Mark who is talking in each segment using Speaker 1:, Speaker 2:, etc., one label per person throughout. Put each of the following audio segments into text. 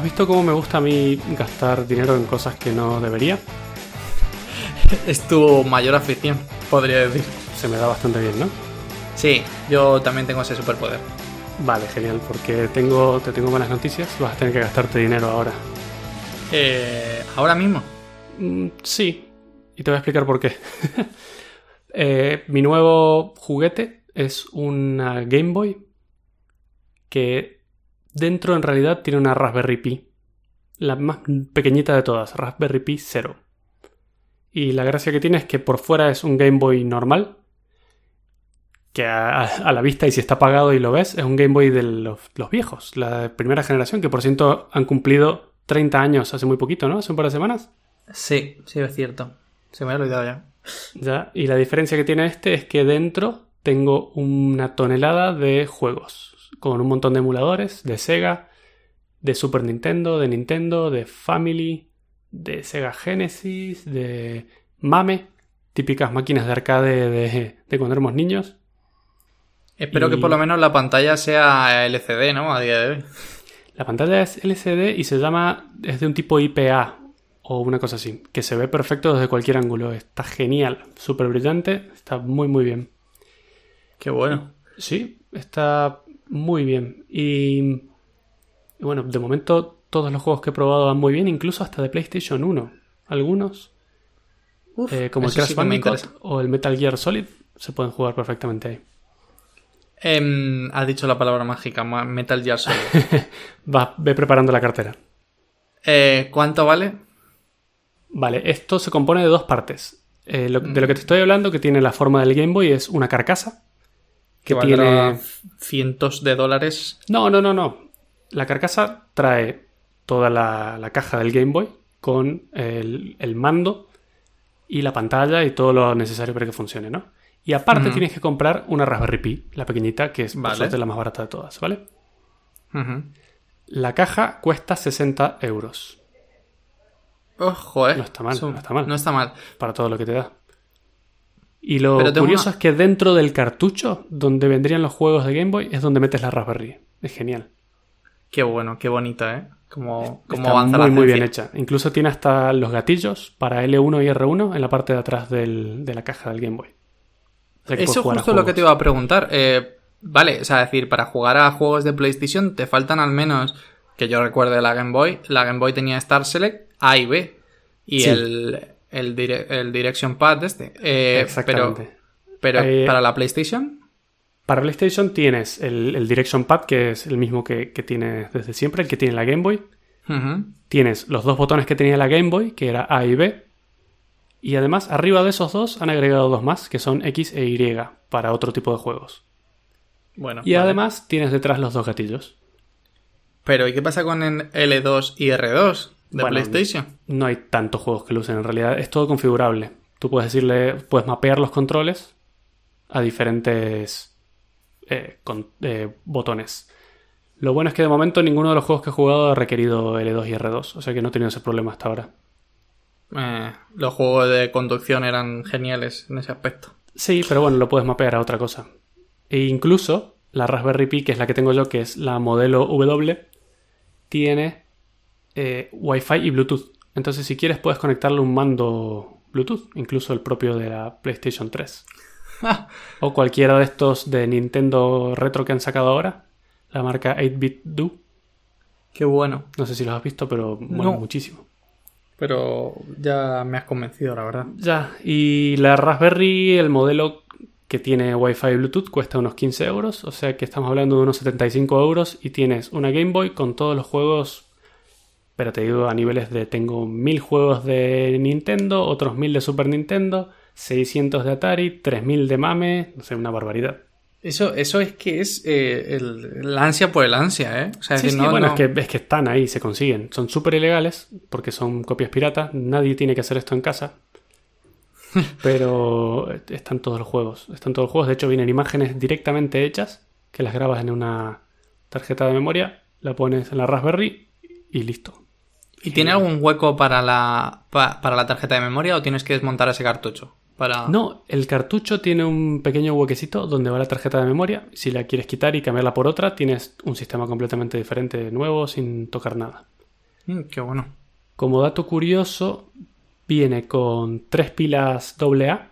Speaker 1: ¿Has visto cómo me gusta a mí gastar dinero en cosas que no debería?
Speaker 2: Es tu mayor afición, podría decir.
Speaker 1: Se me da bastante bien, ¿no?
Speaker 2: Sí, yo también tengo ese superpoder.
Speaker 1: Vale, genial, porque tengo, te tengo buenas noticias. Vas a tener que gastarte dinero ahora.
Speaker 2: Eh, ¿Ahora mismo?
Speaker 1: Mm, sí, y te voy a explicar por qué. Eh, mi nuevo juguete es una Game Boy que dentro en realidad tiene una Raspberry Pi. La más pequeñita de todas, Raspberry Pi 0. Y la gracia que tiene es que por fuera es un Game Boy normal. Que a, a la vista y si está apagado y lo ves, es un Game Boy de los, los viejos, la primera generación, que por cierto han cumplido 30 años hace muy poquito, ¿no? Hace un par de semanas.
Speaker 2: Sí, sí, es cierto. Se me ha olvidado ya.
Speaker 1: ¿Ya? Y la diferencia que tiene este es que dentro tengo una tonelada de juegos, con un montón de emuladores de Sega, de Super Nintendo, de Nintendo, de Family, de Sega Genesis, de Mame, típicas máquinas de arcade de, de cuando éramos niños.
Speaker 2: Espero
Speaker 1: Y-
Speaker 2: que por lo menos la pantalla sea LCD, ¿no? A día de hoy.
Speaker 1: La pantalla es LCD y se llama, es de un tipo IPA o una cosa así, que se ve perfecto desde cualquier ángulo. Está genial, súper brillante, está muy muy bien.
Speaker 2: Qué bueno.
Speaker 1: Sí, está muy bien. Y, bueno, de momento todos los juegos que he probado van muy bien, incluso hasta de PlayStation 1. Algunos,
Speaker 2: Uf,
Speaker 1: eh, como el Crash
Speaker 2: sí
Speaker 1: Bandicoot o el Metal Gear Solid, se pueden jugar perfectamente ahí.
Speaker 2: Has dicho la palabra mágica, Metal Gear Solid.
Speaker 1: Va, ve preparando la cartera.
Speaker 2: Eh, ¿Cuánto vale?
Speaker 1: Vale, esto se compone de dos partes. Eh, de lo que te estoy hablando, que tiene la forma del Game Boy, es una carcasa.
Speaker 2: Que
Speaker 1: tiene.
Speaker 2: cientos de dólares.
Speaker 1: No, no, no, no. La carcasa trae toda la, la caja del Game Boy con el, el mando y la pantalla y todo lo necesario para que funcione, ¿no? Y aparte tienes que comprar una Raspberry Pi, la pequeñita, que es
Speaker 2: Vale.
Speaker 1: suerte la más barata de todas, ¿vale? La caja cuesta 60 euros
Speaker 2: Ojo, eh.
Speaker 1: No está mal, no está mal.
Speaker 2: No está mal.
Speaker 1: para todo lo que te da. Y lo curioso
Speaker 2: una-
Speaker 1: es que dentro del cartucho donde vendrían los juegos de Game Boy es donde metes la Raspberry. Es genial.
Speaker 2: Qué bueno, qué bonita, eh. Como, como
Speaker 1: Está
Speaker 2: avanza
Speaker 1: muy,
Speaker 2: la
Speaker 1: muy bien hecha. Incluso tiene hasta los gatillos para L1 y R1 en la parte de atrás del- de la caja del Game Boy. O sea
Speaker 2: Eso justo lo que te iba a preguntar. Eh, vale, o sea, decir, para jugar a juegos de PlayStation te faltan al menos, que yo recuerde de la Game Boy, la Game Boy tenía Star Select A y B. Y
Speaker 1: Sí.
Speaker 2: el, el, dire- el Direction Pad de este. Eh,
Speaker 1: Exactamente.
Speaker 2: Pero, pero
Speaker 1: Eh,
Speaker 2: para la PlayStation,
Speaker 1: Para PlayStation tienes el, el Direction Pad, que es el mismo que, que tienes desde siempre, el que tiene la Game Boy. Tienes los dos botones que tenía la Game Boy, que era A y B. Y además, arriba de esos dos han agregado dos más, que son X e Y, para otro tipo de juegos.
Speaker 2: bueno.
Speaker 1: Y
Speaker 2: vale.
Speaker 1: además tienes detrás los dos gatillos.
Speaker 2: Pero ¿y qué pasa con el L2 y R2 de
Speaker 1: Bueno,
Speaker 2: PlayStation?
Speaker 1: No hay tantos juegos que lo usen en realidad. Es todo configurable. Tú puedes decirle, puedes mapear los controles a diferentes eh, con- eh, botones. Lo bueno es que de momento ninguno de los juegos que he jugado ha requerido L2 y R2, o sea que no he tenido ese problema hasta ahora.
Speaker 2: Eh, los juegos de conducción eran geniales en ese aspecto.
Speaker 1: Sí, pero bueno, lo puedes mapear a otra cosa. E incluso la Raspberry Pi, que es la que tengo yo, que es la modelo W, tiene eh, Wi-Fi y Bluetooth. Entonces, si quieres, puedes conectarle un mando Bluetooth, incluso el propio de la PlayStation 3. O cualquiera de estos de Nintendo retro que han sacado ahora, la marca 8-bit Do.
Speaker 2: Qué bueno.
Speaker 1: No sé si los has visto, pero bueno,
Speaker 2: No.
Speaker 1: muchísimo.
Speaker 2: Pero ya me has convencido, la verdad.
Speaker 1: Ya, y la Raspberry, el modelo que tiene Wi-Fi y Bluetooth, cuesta unos 15 euros, o sea que estamos hablando de unos 75 euros y tienes una Game Boy con todos los juegos, pero te digo a niveles de tengo 1000 juegos de Nintendo, otros 1000 de Super Nintendo, 600 de Atari, 3000 de Mame, no sé, una barbaridad.
Speaker 2: Eso, eso es que es eh, el, la ansia por el ansia, ¿eh? O sea, es
Speaker 1: Sí, sí,
Speaker 2: no,
Speaker 1: bueno,
Speaker 2: no-
Speaker 1: Es, que, es que están ahí, se consiguen. Son súper ilegales porque son copias piratas. Nadie tiene que hacer esto en casa. Pero están todos los juegos. Están todos los juegos. De hecho, vienen imágenes directamente hechas que las grabas en una tarjeta de memoria, la pones en la Raspberry y listo.
Speaker 2: ¿Y tiene algún hueco para la, pa- para la tarjeta de memoria o tienes que desmontar ese cartucho? Para...
Speaker 1: No, el cartucho tiene un pequeño huequecito donde va la tarjeta de memoria. Si la quieres quitar y cambiarla por otra, tienes un sistema completamente diferente, nuevo, sin tocar nada.
Speaker 2: Mm, qué bueno.
Speaker 1: Como dato curioso, viene con tres pilas AA,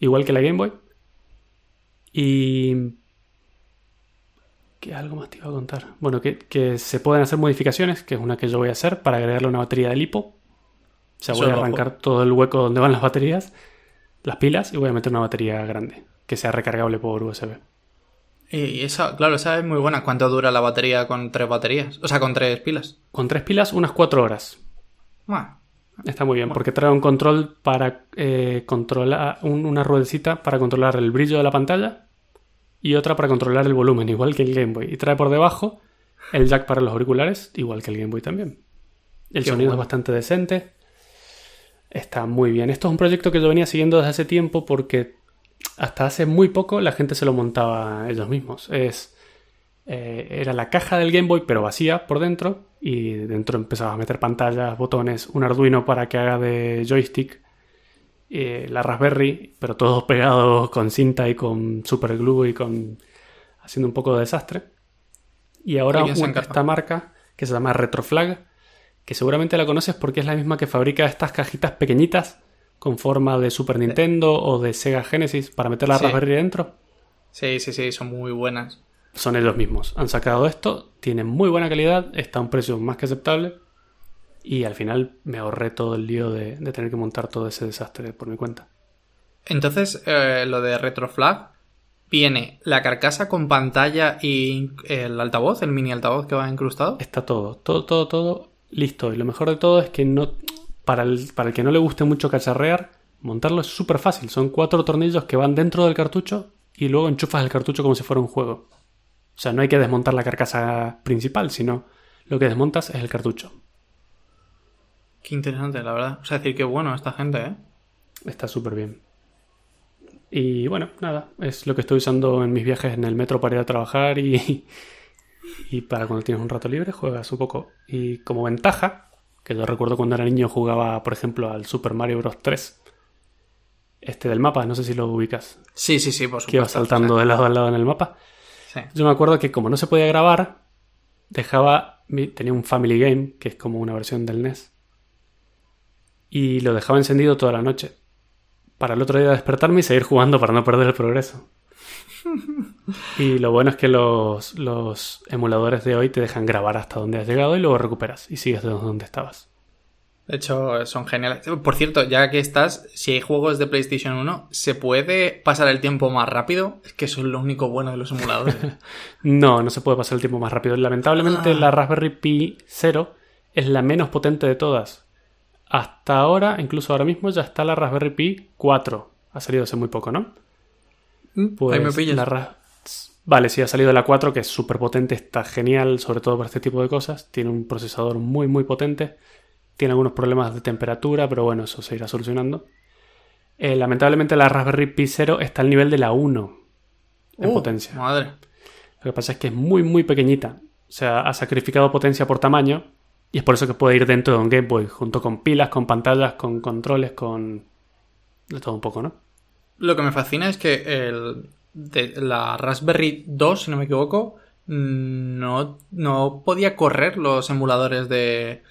Speaker 1: igual que la Game Boy. Y... ¿Qué algo más te iba a contar? Bueno, que, que se pueden hacer modificaciones, que es una que yo voy a hacer para agregarle una batería de lipo. O sea, voy a arrancar todo el hueco donde van las baterías, las pilas, y voy a meter una batería grande, que sea recargable por USB.
Speaker 2: Y esa, claro, esa es muy buena. ¿Cuánto dura la batería con tres baterías? O sea, con tres pilas.
Speaker 1: Con tres pilas, unas cuatro horas.
Speaker 2: Bueno,
Speaker 1: Está muy bien, porque trae un control para eh, controlar, un- una ruedecita para controlar el brillo de la pantalla y otra para controlar el volumen, igual que el Game Boy. Y trae por debajo el jack para los auriculares, igual que el Game Boy también. El
Speaker 2: Qué
Speaker 1: sonido es bastante decente. Está muy bien. Esto es un proyecto que yo venía siguiendo desde hace tiempo porque hasta hace muy poco la gente se lo montaba ellos mismos. Es, eh, era la caja del Game Boy, pero vacía por dentro. Y dentro empezabas a meter pantallas, botones, un Arduino para que haga de joystick, eh, la Raspberry, pero todos pegados con cinta y con superglue y con. haciendo un poco de desastre. Y ahora esta marca que se llama Retroflag, que seguramente la conoces porque es la misma que fabrica estas cajitas pequeñitas con forma de Super Nintendo o de Sega Genesis para meter la
Speaker 2: Sí.
Speaker 1: Raspberry dentro
Speaker 2: sí, sí, sí, son muy buenas.
Speaker 1: son ellos mismos. Han sacado esto, tienen muy buena calidad, está a un precio más que aceptable. Y al final me ahorré todo el lío de, de tener que montar todo ese desastre por mi cuenta.
Speaker 2: Entonces, eh, lo de Retroflag viene la carcasa con pantalla y el altavoz, el mini altavoz que va incrustado.
Speaker 1: Está todo, todo, todo, todo listo. Y lo mejor de todo es que no. Para el, para el que no le guste mucho cacharrear, montarlo es súper fácil. Son cuatro tornillos que van dentro del cartucho y luego enchufas el cartucho como si fuera un juego. O sea, no hay que desmontar la carcasa principal, sino lo que desmontas es el cartucho.
Speaker 2: Qué interesante, la verdad. O sea, decir que bueno esta gente, ¿eh?
Speaker 1: Está súper bien. Y bueno, nada, es lo que estoy usando en mis viajes en el metro para ir a trabajar y, y para cuando tienes un rato libre juegas un poco. Y como ventaja, que yo recuerdo cuando era niño jugaba, por ejemplo, al Super Mario Bros. 3. Este del mapa, no sé si lo ubicas.
Speaker 2: Sí, sí, sí, por supuesto.
Speaker 1: Que iba saltando de lado a lado en el mapa.
Speaker 2: Sí.
Speaker 1: Yo me acuerdo que como no se podía grabar, dejaba. Tenía un Family Game, que es como una versión del NES. Y lo dejaba encendido toda la noche. Para el otro día despertarme y seguir jugando para no perder el progreso. Y lo bueno es que los, los emuladores de hoy te dejan grabar hasta donde has llegado y luego recuperas y sigues de donde estabas.
Speaker 2: De hecho, son geniales. Por cierto, ya que estás, si hay juegos de PlayStation 1, ¿se puede pasar el tiempo más rápido? Es que eso es lo único bueno de los emuladores.
Speaker 1: No, no se puede pasar el tiempo más rápido. Lamentablemente
Speaker 2: Ah.
Speaker 1: la Raspberry Pi 0 es la menos potente de todas. Hasta ahora, incluso ahora mismo, ya está la Raspberry Pi 4. Ha salido hace muy poco, ¿no? Pues
Speaker 2: Ahí me pillas.
Speaker 1: la Ra- Vale, sí, ha salido la 4, que es súper potente, está genial, sobre todo para este tipo de cosas. Tiene un procesador muy, muy potente. Tiene algunos problemas de temperatura, pero bueno, eso se irá solucionando. Eh, lamentablemente la Raspberry Pi 0 está al nivel de la 1 en
Speaker 2: Uh,
Speaker 1: potencia.
Speaker 2: Madre.
Speaker 1: Lo que pasa es que es muy, muy pequeñita. O sea, ha sacrificado potencia por tamaño. Y es por eso que puede ir dentro de un Game Boy, junto con pilas, con pantallas, con controles, con. de todo un poco, ¿no?
Speaker 2: Lo que me fascina es que el, de la Raspberry 2, si no me equivoco, no, no podía correr los emuladores de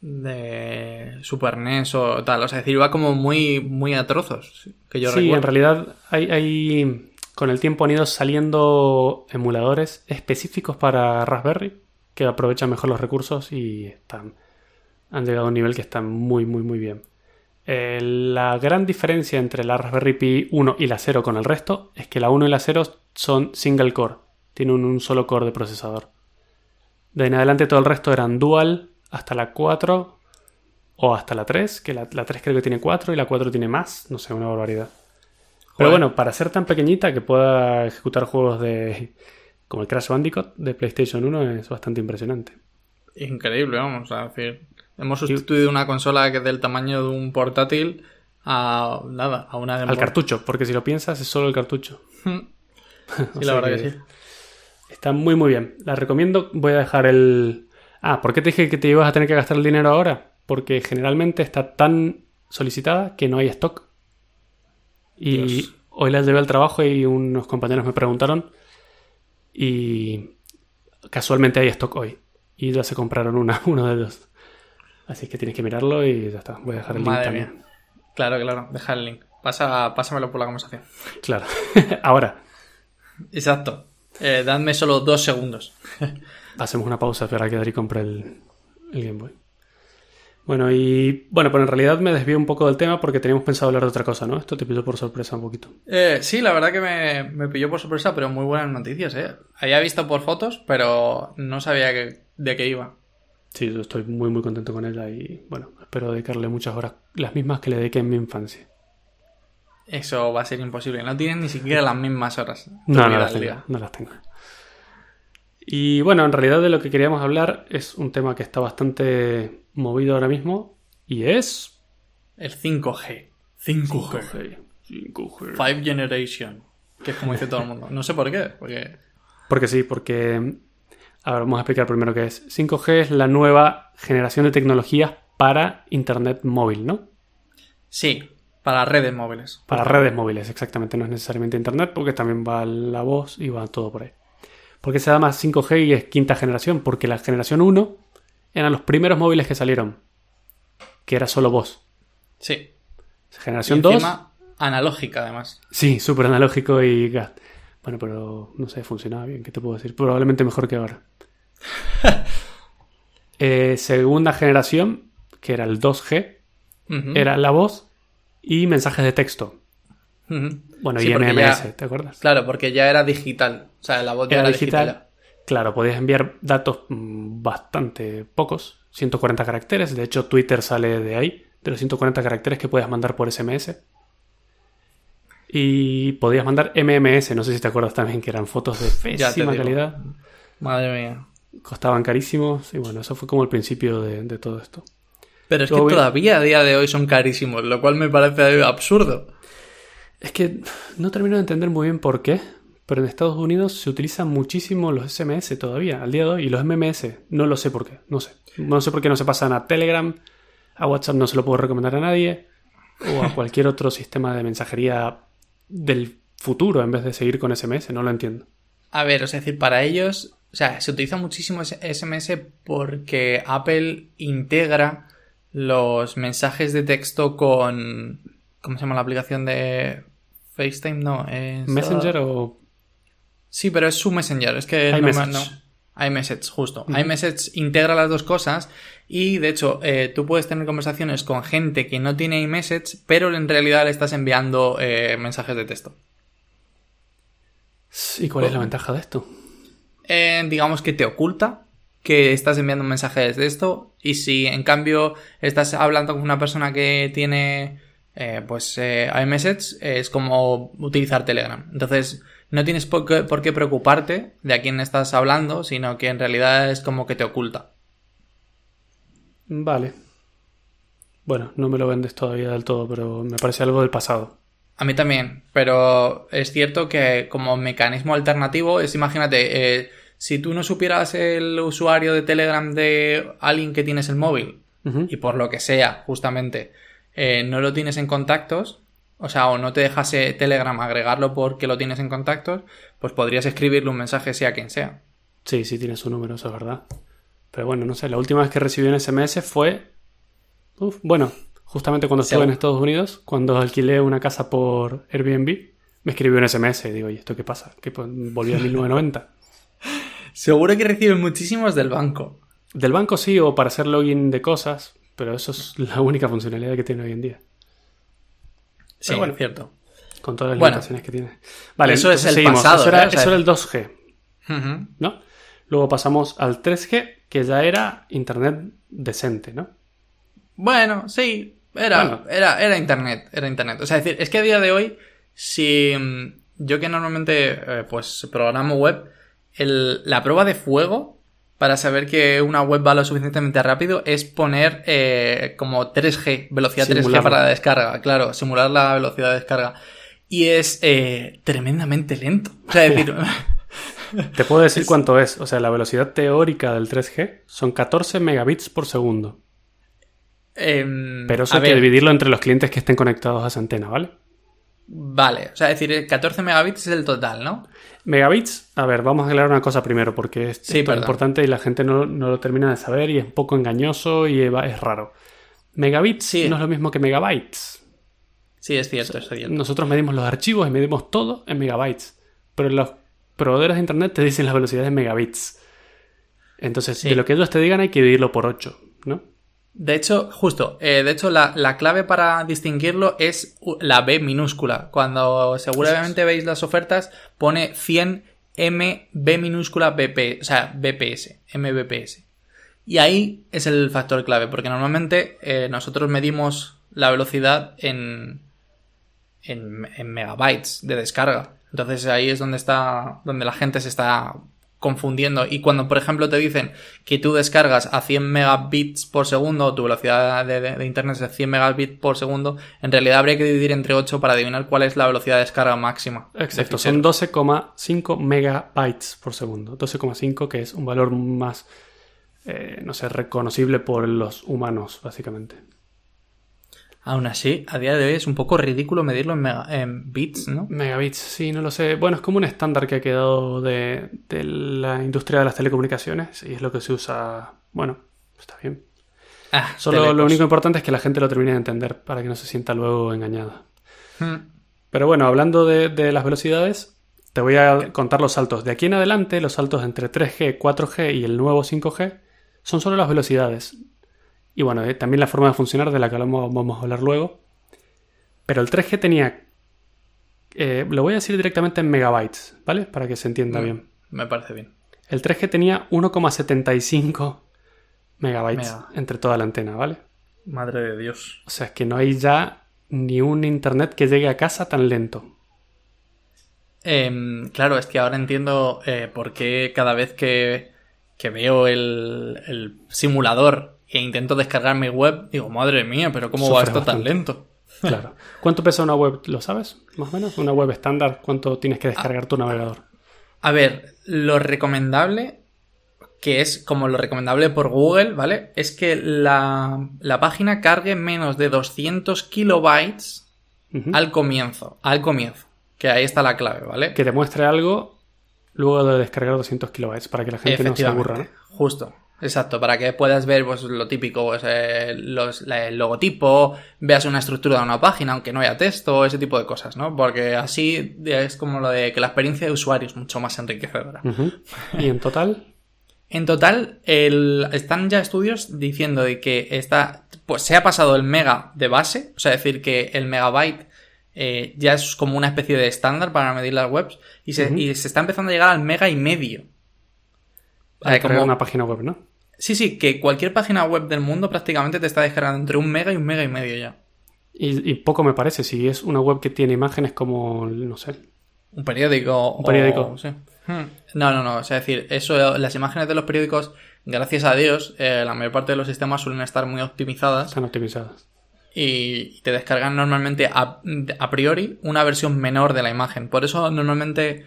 Speaker 2: de Super NES o tal. O sea, es decir, iba como muy, muy a trozos. Que yo
Speaker 1: sí, en realidad hay, hay- Con el tiempo han ido saliendo emuladores específicos para Raspberry que aprovechan mejor los recursos y están. han llegado a un nivel que está muy, muy, muy bien. Eh, la gran diferencia entre la Raspberry Pi 1 y la 0 con el resto es que la 1 y la 0 son single core, tienen un solo core de procesador. De ahí en adelante todo el resto eran dual hasta la 4 o hasta la 3, que la, la 3 creo que tiene 4 y la 4 tiene más, no sé, una barbaridad. Pero bueno, para ser tan pequeñita que pueda ejecutar juegos de como el Crash Bandicoot de PlayStation 1 es bastante impresionante.
Speaker 2: Increíble, vamos a decir. Hemos sustituido una consola que es del tamaño de un portátil a nada, a una de
Speaker 1: Al cartucho, porque si lo piensas es solo el cartucho.
Speaker 2: Sí, la verdad que sí.
Speaker 1: Está muy muy bien. La recomiendo. Voy a dejar el... Ah, ¿por qué te dije que te ibas a tener que gastar el dinero ahora? Porque generalmente está tan solicitada que no hay stock. Y
Speaker 2: Dios.
Speaker 1: hoy la llevé al trabajo y unos compañeros me preguntaron y casualmente hay stock hoy. y ya se compraron una, uno de dos. Así que tienes que mirarlo y ya está. Voy a dejar el link también.
Speaker 2: mía. Claro, claro, deja el link. Pasa, pásamelo por la conversación.
Speaker 1: Claro. Ahora,
Speaker 2: Exacto. Eh, dadme solo dos segundos.
Speaker 1: hacemos una pausa para que Dari compre el, el Game Boy. Bueno, y bueno, pero en realidad me desvío un poco del tema porque teníamos pensado hablar de otra cosa, ¿no? Esto te pilló por sorpresa un poquito.
Speaker 2: Eh, sí, la verdad que me, me pilló por sorpresa, pero muy buenas noticias, ¿eh? Había visto por fotos, pero no sabía que- de qué iba.
Speaker 1: Sí, yo estoy muy muy contento con ella y bueno, espero dedicarle muchas horas, las mismas que le dediqué en mi infancia.
Speaker 2: Eso va a ser imposible. No tienen ni siquiera las mismas horas.
Speaker 1: No, no las tengo, no las tengo. Y bueno, en realidad de lo que queríamos hablar es un tema que está bastante movido ahora mismo y es...
Speaker 2: El 5G. 5G.
Speaker 1: 5G. 5G.
Speaker 2: Five Generation. Que es como dice todo el mundo. No sé por qué. Porque.
Speaker 1: Porque sí, porque... Ahora vamos a explicar primero qué es. 5G es la nueva generación de tecnologías para Internet móvil, ¿no?
Speaker 2: Sí, para redes móviles.
Speaker 1: Para redes móviles, exactamente. No es necesariamente Internet porque también va la voz y va todo por ahí. ¿Por qué se llama 5G y es quinta generación? Porque la generación 1 eran los primeros móviles que salieron. Que era solo voz.
Speaker 2: Sí.
Speaker 1: Generación
Speaker 2: Y
Speaker 1: 2.
Speaker 2: encima, analógica, además.
Speaker 1: Sí, súper analógico y. Bueno, pero no sé, funcionaba bien. ¿Qué te puedo decir? Probablemente mejor que ahora. Eh, segunda generación, que era el 2G,
Speaker 2: Ujú.
Speaker 1: era la voz y mensajes de texto. Bueno,
Speaker 2: Sí,
Speaker 1: y MMS,
Speaker 2: ya-
Speaker 1: ¿te acuerdas?
Speaker 2: Claro, porque ya era digital. O sea, la voz ya
Speaker 1: Era
Speaker 2: era,
Speaker 1: digital.
Speaker 2: digital.
Speaker 1: Claro, podías enviar datos mm, bastante pocos, 140 caracteres. De hecho, Twitter sale de ahí, de los 140 caracteres que podías mandar por SMS. Y podías mandar MMS, no sé si te acuerdas también, que eran fotos de pésima calidad,
Speaker 2: Madre mía.
Speaker 1: costaban carísimos. Y bueno, eso fue como el principio de, de todo esto.
Speaker 2: Pero es que todavía a día de hoy son carísimos, lo cual me parece absurdo.
Speaker 1: Es que no termino de entender muy bien por qué, pero en Estados Unidos se utilizan muchísimo los SMS todavía, al día de hoy, y los MMS. No lo sé por qué, no sé. No sé por qué no se pasan a Telegram, a WhatsApp no se lo puedo recomendar a nadie, o a cualquier otro sistema de mensajería del futuro en vez de seguir con SMS, no lo entiendo.
Speaker 2: A ver, o sea, es decir, para ellos, o sea, se utiliza muchísimo SMS porque Apple integra los mensajes de texto con. ¿Cómo se llama la aplicación de FaceTime? No, es.
Speaker 1: Messenger o...
Speaker 2: Sí, pero es su Messenger, es que no me-
Speaker 1: iMessage.
Speaker 2: no. iMessage, justo. iMessage integra las dos cosas y de hecho eh, tú puedes tener conversaciones con gente que no tiene iMessage, pero en realidad le estás enviando eh, mensajes de texto.
Speaker 1: ¿Y cuál es la ventaja de esto?
Speaker 2: Eh, digamos que te oculta que estás enviando un mensaje de texto y si en cambio estás hablando con una persona que tiene eh, pues eh, iMessage es como utilizar Telegram. Entonces no tienes por qué, por qué preocuparte de a quién estás hablando, sino que en realidad es como que te oculta.
Speaker 1: Vale. Bueno, no me lo vendes todavía del todo, pero me parece algo del pasado.
Speaker 2: A mí también, pero es cierto que como mecanismo alternativo es, imagínate, eh, si tú no supieras el usuario de Telegram de alguien que tienes el móvil y por lo que sea, justamente, eh, no lo tienes en contactos, o sea, o no te dejase Telegram agregarlo porque lo tienes en contactos, pues podrías escribirle un mensaje sea quien sea.
Speaker 1: Sí, sí, tiene su número, eso es verdad. Pero bueno, no sé, la última vez que recibí un SMS fue. Uf, bueno, justamente cuando estuve en Estados Unidos, cuando alquilé una casa por Airbnb, me escribió un SMS y digo, ¿y esto qué pasa? Que volví a 1990.
Speaker 2: Seguro que reciben muchísimos del banco.
Speaker 1: Del banco sí, o para hacer login de cosas, pero eso es la única funcionalidad que tiene hoy en día.
Speaker 2: Sí,
Speaker 1: Pero bueno.
Speaker 2: cierto.
Speaker 1: Con todas las
Speaker 2: Bueno,
Speaker 1: limitaciones que tiene. Vale,
Speaker 2: eso es el pasado,
Speaker 1: Eso era,
Speaker 2: ¿eh?
Speaker 1: Eso el 2G,
Speaker 2: Ujú.
Speaker 1: ¿no? Luego pasamos al 3G, que ya era internet decente, ¿no?
Speaker 2: Bueno, sí, era,
Speaker 1: Bueno.
Speaker 2: era, era internet, era internet. O sea, es decir, es que a día de hoy, si mm, yo que normalmente eh, pues programo web, el- la prueba de fuego para saber que una web va lo suficientemente rápido es poner eh, como 3G, velocidad 3G
Speaker 1: Simularlo.
Speaker 2: para la descarga, claro, simular la velocidad de descarga. Y es eh, tremendamente lento. O sea, es decir,
Speaker 1: Te puedo decir cuánto es. O sea, la velocidad teórica del 3G son 14 megabits por segundo.
Speaker 2: em,
Speaker 1: Pero eso hay que dividirlo entre los clientes que estén conectados a esa antena, ¿vale?
Speaker 2: Vale, o sea, es decir, 14 megabits es el total, ¿no?
Speaker 1: Megabits, a ver, vamos a aclarar una cosa primero, porque es,
Speaker 2: Sí,
Speaker 1: es importante y la gente no, no lo termina de saber y es un poco engañoso y es raro. Megabits
Speaker 2: Sí.
Speaker 1: no es lo mismo que megabytes.
Speaker 2: Sí, es cierto, es cierto.
Speaker 1: Nosotros medimos los archivos y medimos todo en megabytes, pero los proveedores de internet te dicen las velocidades en megabits. Entonces,
Speaker 2: Sí.
Speaker 1: de lo que ellos te digan hay que dividirlo por 8, ¿no?
Speaker 2: De hecho, justo, eh, de hecho, la, la clave para distinguirlo es la B minúscula. Cuando seguramente veis las ofertas, pone 100 MB minúscula BP, o sea, BPS, MBPS. Y ahí es el factor clave, porque normalmente eh, nosotros medimos la velocidad en, en, en megabytes de descarga. Entonces ahí es donde está, donde la gente se está confundiendo. Y cuando, por ejemplo, te dicen que tú descargas a 100 megabits por segundo, o tu velocidad de, de- de internet es 100 megabits por segundo, en realidad habría que dividir entre 8 para adivinar cuál es la velocidad de descarga máxima.
Speaker 1: Exacto, son 12,5 megabytes por segundo. 12,5 que es un valor más, eh, no sé, reconocible por los humanos, básicamente.
Speaker 2: Aún así, a día de hoy es un poco ridículo medirlo en, mega- en bits, ¿no?
Speaker 1: Megabits, sí, no lo sé. Bueno, es como un estándar que ha quedado de, de la industria de las telecomunicaciones y es lo que se usa. Bueno, está bien.
Speaker 2: Ah,
Speaker 1: Solo
Speaker 2: telecos.
Speaker 1: lo único importante es que la gente lo termine de entender para que no se sienta luego engañada.
Speaker 2: Hmm.
Speaker 1: Pero bueno, hablando de, de las velocidades, te voy a contar los saltos. De aquí en adelante, los saltos entre 3G, 4G y el nuevo 5G son solo las velocidades. Y bueno, eh, también la forma de funcionar de la que hablamos- vamos a hablar luego. Pero el 3G tenía... eh, lo voy a decir directamente en megabytes, ¿vale? Para que se entienda
Speaker 2: Mm.
Speaker 1: bien.
Speaker 2: Me parece bien.
Speaker 1: El 3G tenía 1,75 megabytes
Speaker 2: Mega.
Speaker 1: entre toda la antena, ¿vale?
Speaker 2: Madre de Dios.
Speaker 1: O sea, es que no hay ya ni un internet que llegue a casa tan lento.
Speaker 2: Em, claro, es que ahora entiendo eh, por qué cada vez que, que veo el, el simulador e intento descargar mi web, digo, madre mía, pero ¿cómo va esto tan lento?
Speaker 1: Claro. ¿Cuánto pesa una web? ¿Lo sabes? Más o menos. Una web estándar. ¿Cuánto tienes que descargar tu navegador?
Speaker 2: A ver, lo recomendable, que es como lo recomendable por Google, ¿vale? Es que la, la página cargue menos de 200 kilobytes al comienzo. Al comienzo. Que ahí está la clave, ¿vale?
Speaker 1: Que te muestre algo luego de descargar 200 kilobytes para que la gente no se aburra. ¿no?
Speaker 2: Justo. Exacto, para que puedas ver pues, lo típico, pues, eh, los- la- el logotipo, veas una estructura de una página, aunque no haya texto, ese tipo de cosas, ¿no? Porque así es como lo de que la experiencia de usuario es mucho más enriquecedora.
Speaker 1: Y en total,
Speaker 2: En total, el- están ya estudios diciendo de que está, pues se ha pasado el mega de base, o sea, decir que el megabyte eh, ya es como una especie de estándar para medir las webs y se, y se está empezando a llegar al mega y medio.
Speaker 1: Hay cargar
Speaker 2: como-
Speaker 1: una página web, ¿no?
Speaker 2: Sí, sí, que cualquier página web del mundo prácticamente te está descargando entre un mega y un mega y medio ya.
Speaker 1: Y, y poco me parece. Si es una web que tiene imágenes como, no sé.
Speaker 2: Un periódico.
Speaker 1: Un periódico.
Speaker 2: o- sí. Hmm. No, no, no. O sea, es decir, eso, las imágenes de los periódicos, gracias a Dios, eh, la mayor parte de los sistemas suelen estar muy optimizadas
Speaker 1: Están optimizadas.
Speaker 2: y te descargan normalmente a, a priori una versión menor de la imagen. Por eso normalmente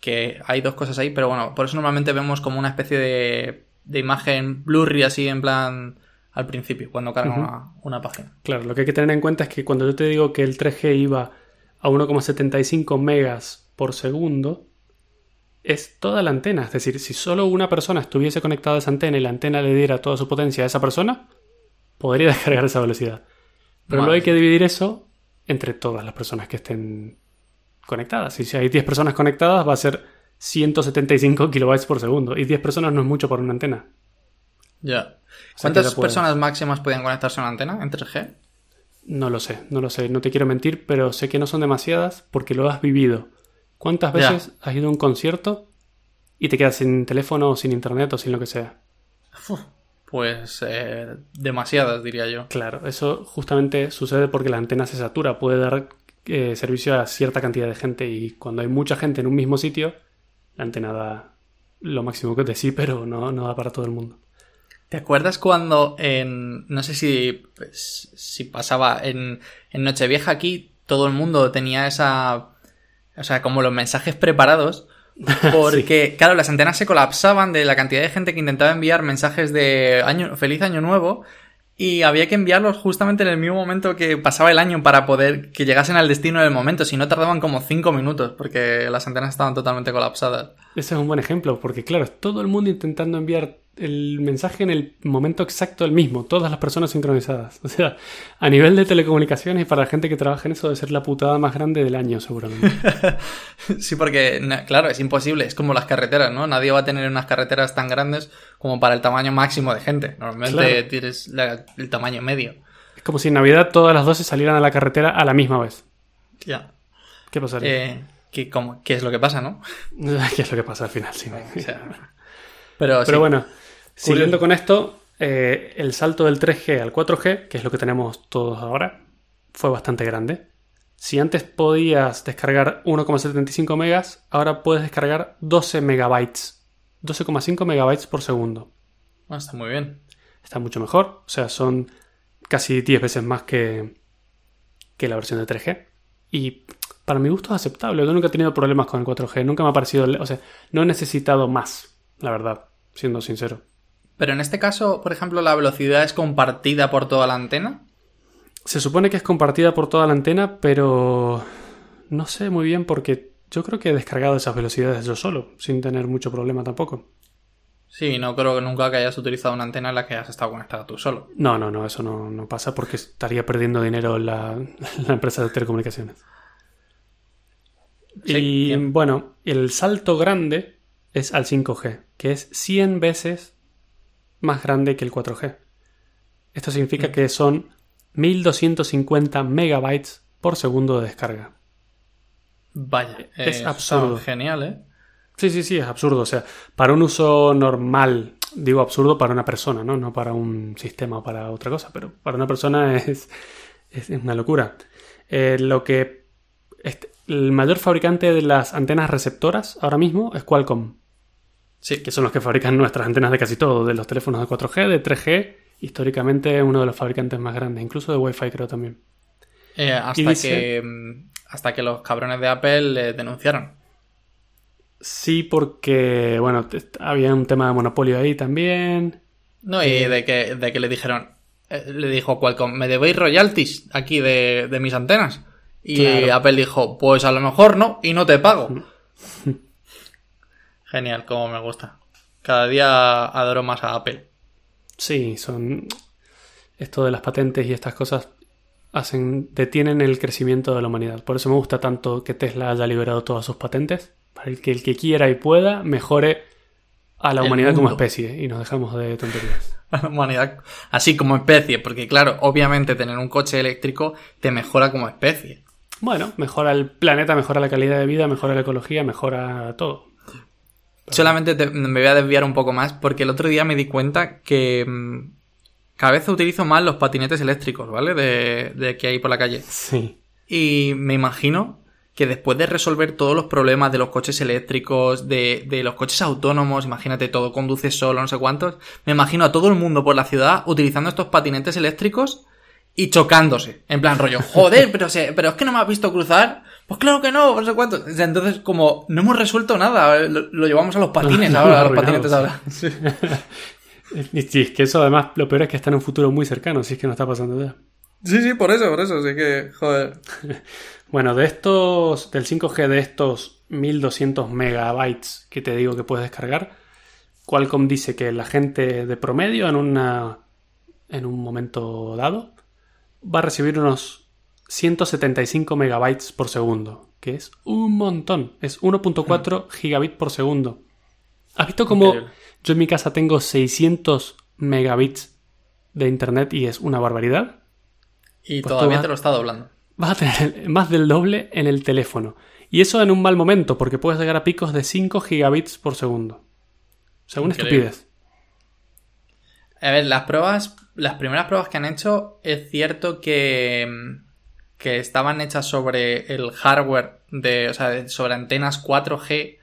Speaker 2: que hay dos cosas ahí, pero bueno, por eso normalmente vemos como una especie de, de imagen blurry así en plan al principio, cuando carga una, una página.
Speaker 1: Claro, lo que hay que tener en cuenta es que cuando yo te digo que el 3G iba a 1,75 megas por segundo, es toda la antena. Es decir, si solo una persona estuviese conectada a esa antena y la antena le diera toda su potencia a esa persona, podría descargar esa velocidad. Pero luego hay que dividir eso entre todas las personas que estén conectadas. Y si hay 10 personas conectadas, va a ser 175 kilobytes por segundo. Y 10 personas no es mucho por una antena.
Speaker 2: Ya.
Speaker 1: O sea, que
Speaker 2: ¿Cuántas personas máximas podían conectarse a una antena en 3G?
Speaker 1: No lo sé, no lo sé, no te quiero mentir, pero sé que no son demasiadas porque lo has vivido. ¿Cuántas veces has ido a un concierto y te quedas sin teléfono o sin internet o sin lo que sea?
Speaker 2: Uf, pues eh, demasiadas, diría yo.
Speaker 1: Claro, eso justamente sucede porque la antena se satura, puede dar eh, servicio a cierta cantidad de gente y cuando hay mucha gente en un mismo sitio, la antena da lo máximo que de sí, pero no, no da para todo el mundo.
Speaker 2: ¿Te acuerdas cuando en. No sé si. pues, si pasaba en, en Nochevieja aquí, todo el mundo tenía esa. O sea, como los mensajes preparados. Porque, claro, las antenas se colapsaban de la cantidad de gente que intentaba enviar mensajes de año, feliz año nuevo. Y había que enviarlos justamente en el mismo momento que pasaba el año para poder que llegasen al destino en el momento. Si no, tardaban como 5 minutos porque las antenas estaban totalmente colapsadas.
Speaker 1: Ese es un buen ejemplo, porque claro, todo el mundo intentando enviar el mensaje en el momento exacto el mismo, todas las personas sincronizadas. O sea, a nivel de telecomunicaciones y para la gente que trabaja en eso debe ser la putada más grande del año, seguramente.
Speaker 2: sí, porque, claro, es imposible, es como las carreteras, ¿no? Nadie va a tener unas carreteras tan grandes como para el tamaño máximo de gente. Normalmente tienes el tamaño medio.
Speaker 1: Es como si en Navidad todas las 12 salieran a la carretera a la misma vez.
Speaker 2: Ya.
Speaker 1: ¿Qué pasaría?
Speaker 2: Eh, ¿qué, ¿Qué es lo que pasa, no?
Speaker 1: ¿Qué es lo que pasa al final? Sí.
Speaker 2: pero,
Speaker 1: pero bueno. Siguiendo con esto, eh, el salto del 3G al 4G, que es lo que tenemos todos ahora, fue bastante grande. Si antes podías descargar 1,75 megas, ahora puedes descargar 12 megabytes. 12,5 megabytes por segundo.
Speaker 2: Ah, está muy bien.
Speaker 1: Está mucho mejor. O sea, son casi 10 veces más que, que la versión de 3G. Y para mi gusto es aceptable. Yo nunca he tenido problemas con el 4G. Nunca me ha parecido... O sea, no he necesitado más, la verdad, siendo sincero.
Speaker 2: Pero en este caso, por ejemplo, la velocidad es compartida por toda la antena.
Speaker 1: Se supone que es compartida por toda la antena, pero no sé muy bien porque yo creo que he descargado esas velocidades yo solo, sin tener mucho problema tampoco.
Speaker 2: Sí, no creo que nunca que hayas utilizado una antena en la que hayas estado conectado tú solo.
Speaker 1: No, no, no, eso no, pasa porque estaría perdiendo dinero la, la empresa de telecomunicaciones. y bueno, el salto grande es al 5G, que es 100 veces más grande que el 4G. Esto significa mm. que son 1250 megabytes por segundo de descarga.
Speaker 2: Vaya, es eh, absurdo. Genial, ¿eh?
Speaker 1: Sí, sí, sí, es absurdo. O sea, para un uso normal, digo absurdo para una persona, ¿no? No para un sistema o para otra cosa, pero para una persona es, es una locura. Eh, lo que. Este, el mayor fabricante de las antenas receptoras ahora mismo es Qualcomm. Sí. Que son los que fabrican nuestras antenas de casi todo, de los teléfonos de 4G, de 3G, históricamente uno de los fabricantes más grandes, incluso de Wi-Fi creo también.
Speaker 2: Eh, hasta, que, mm, hasta que los cabrones de Apple le denunciaron.
Speaker 1: Sí, porque, bueno, había un tema de monopolio ahí también.
Speaker 2: No, y eh, de, que, de que le dijeron, eh, le dijo Qualcomm, me debéis royalties aquí de, mis antenas. Y Apple dijo, pues a lo mejor no, y no te pago. Genial, como me gusta. Cada día adoro más a Apple.
Speaker 1: Sí, son. Esto de las patentes y estas cosas hacen. detienen el crecimiento de la humanidad. Por eso me gusta tanto que Tesla haya liberado todas sus patentes. Para que el que quiera y pueda mejore a la humanidad como especie. Y nos dejamos de tonterías.
Speaker 2: A la humanidad así como especie. Porque claro, obviamente tener un coche eléctrico te mejora como especie.
Speaker 1: Bueno, mejora el planeta, mejora la calidad de vida, mejora la ecología, mejora todo.
Speaker 2: Solamente me voy a desviar un poco más porque el otro día me di cuenta que mm, cada vez utilizo más los patinetes eléctricos, ¿vale? De, que hay por la calle.
Speaker 1: Sí.
Speaker 2: Y me imagino que después de resolver todos los problemas de los coches eléctricos, de, de, los coches autónomos, imagínate todo, conduce solo, no sé cuántos, me imagino a todo el mundo por la ciudad utilizando estos patinetes eléctricos y chocándose. En plan rollo, joder, pero, pero es que no me has visto cruzar. Pues claro que no, no sé cuánto. Entonces, como no hemos resuelto nada, lo, llevamos a los patines ahora, a los patinetes ahora. Sí.
Speaker 1: y es que eso además, lo peor es que está en un futuro muy cercano, si es que no está pasando ya.
Speaker 2: Sí, sí, por eso, por eso, así que, joder.
Speaker 1: bueno, de estos, del 5G, de estos 1200 megabytes que te digo que puedes descargar, Qualcomm dice que la gente de promedio en una en un momento dado va a recibir unos 175 megabytes por segundo, que es un montón, es 1.4 gigabits por segundo. ¿Has visto cómo yo en mi casa tengo 600 megabits de internet y es una barbaridad?
Speaker 2: Y pues todavía te lo está doblando.
Speaker 1: Vas a tener más del doble en el teléfono. Y eso en un mal momento, porque puedes llegar a picos de 5 gigabits por segundo. Según estupidez.
Speaker 2: A ver, las pruebas, las primeras pruebas que han hecho, es cierto que mm, que estaban hechas sobre el hardware de, o sea, sobre antenas 4G,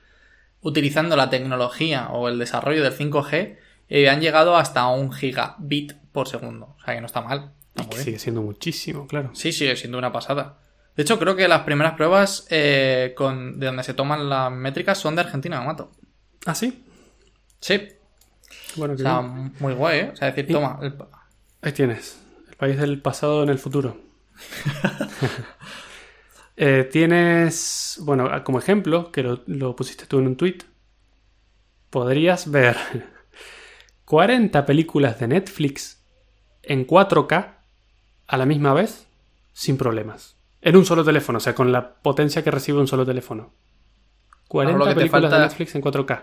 Speaker 2: utilizando la tecnología o el desarrollo del 5G, eh, han llegado hasta un gigabit por segundo. O sea que no está mal.
Speaker 1: sigue siendo muchísimo, claro.
Speaker 2: Sí, sigue siendo una pasada. De hecho, creo que las primeras pruebas eh, con, de donde se toman las métricas son de Argentina, me mato.
Speaker 1: ¿Ah, sí?
Speaker 2: Sí. Bueno, o sea, muy guay, ¿eh? O sea, decir, toma,
Speaker 1: Ahí tienes. El país del pasado en el futuro. Eh, tienes, bueno, como ejemplo, que lo, lo pusiste tú en un tweet, podrías ver 40 películas de Netflix en 4K a la misma vez sin problemas. En un solo teléfono, o sea, con la potencia que recibe un solo teléfono. 40
Speaker 2: lo que te
Speaker 1: películas
Speaker 2: falta-
Speaker 1: de Netflix en 4K.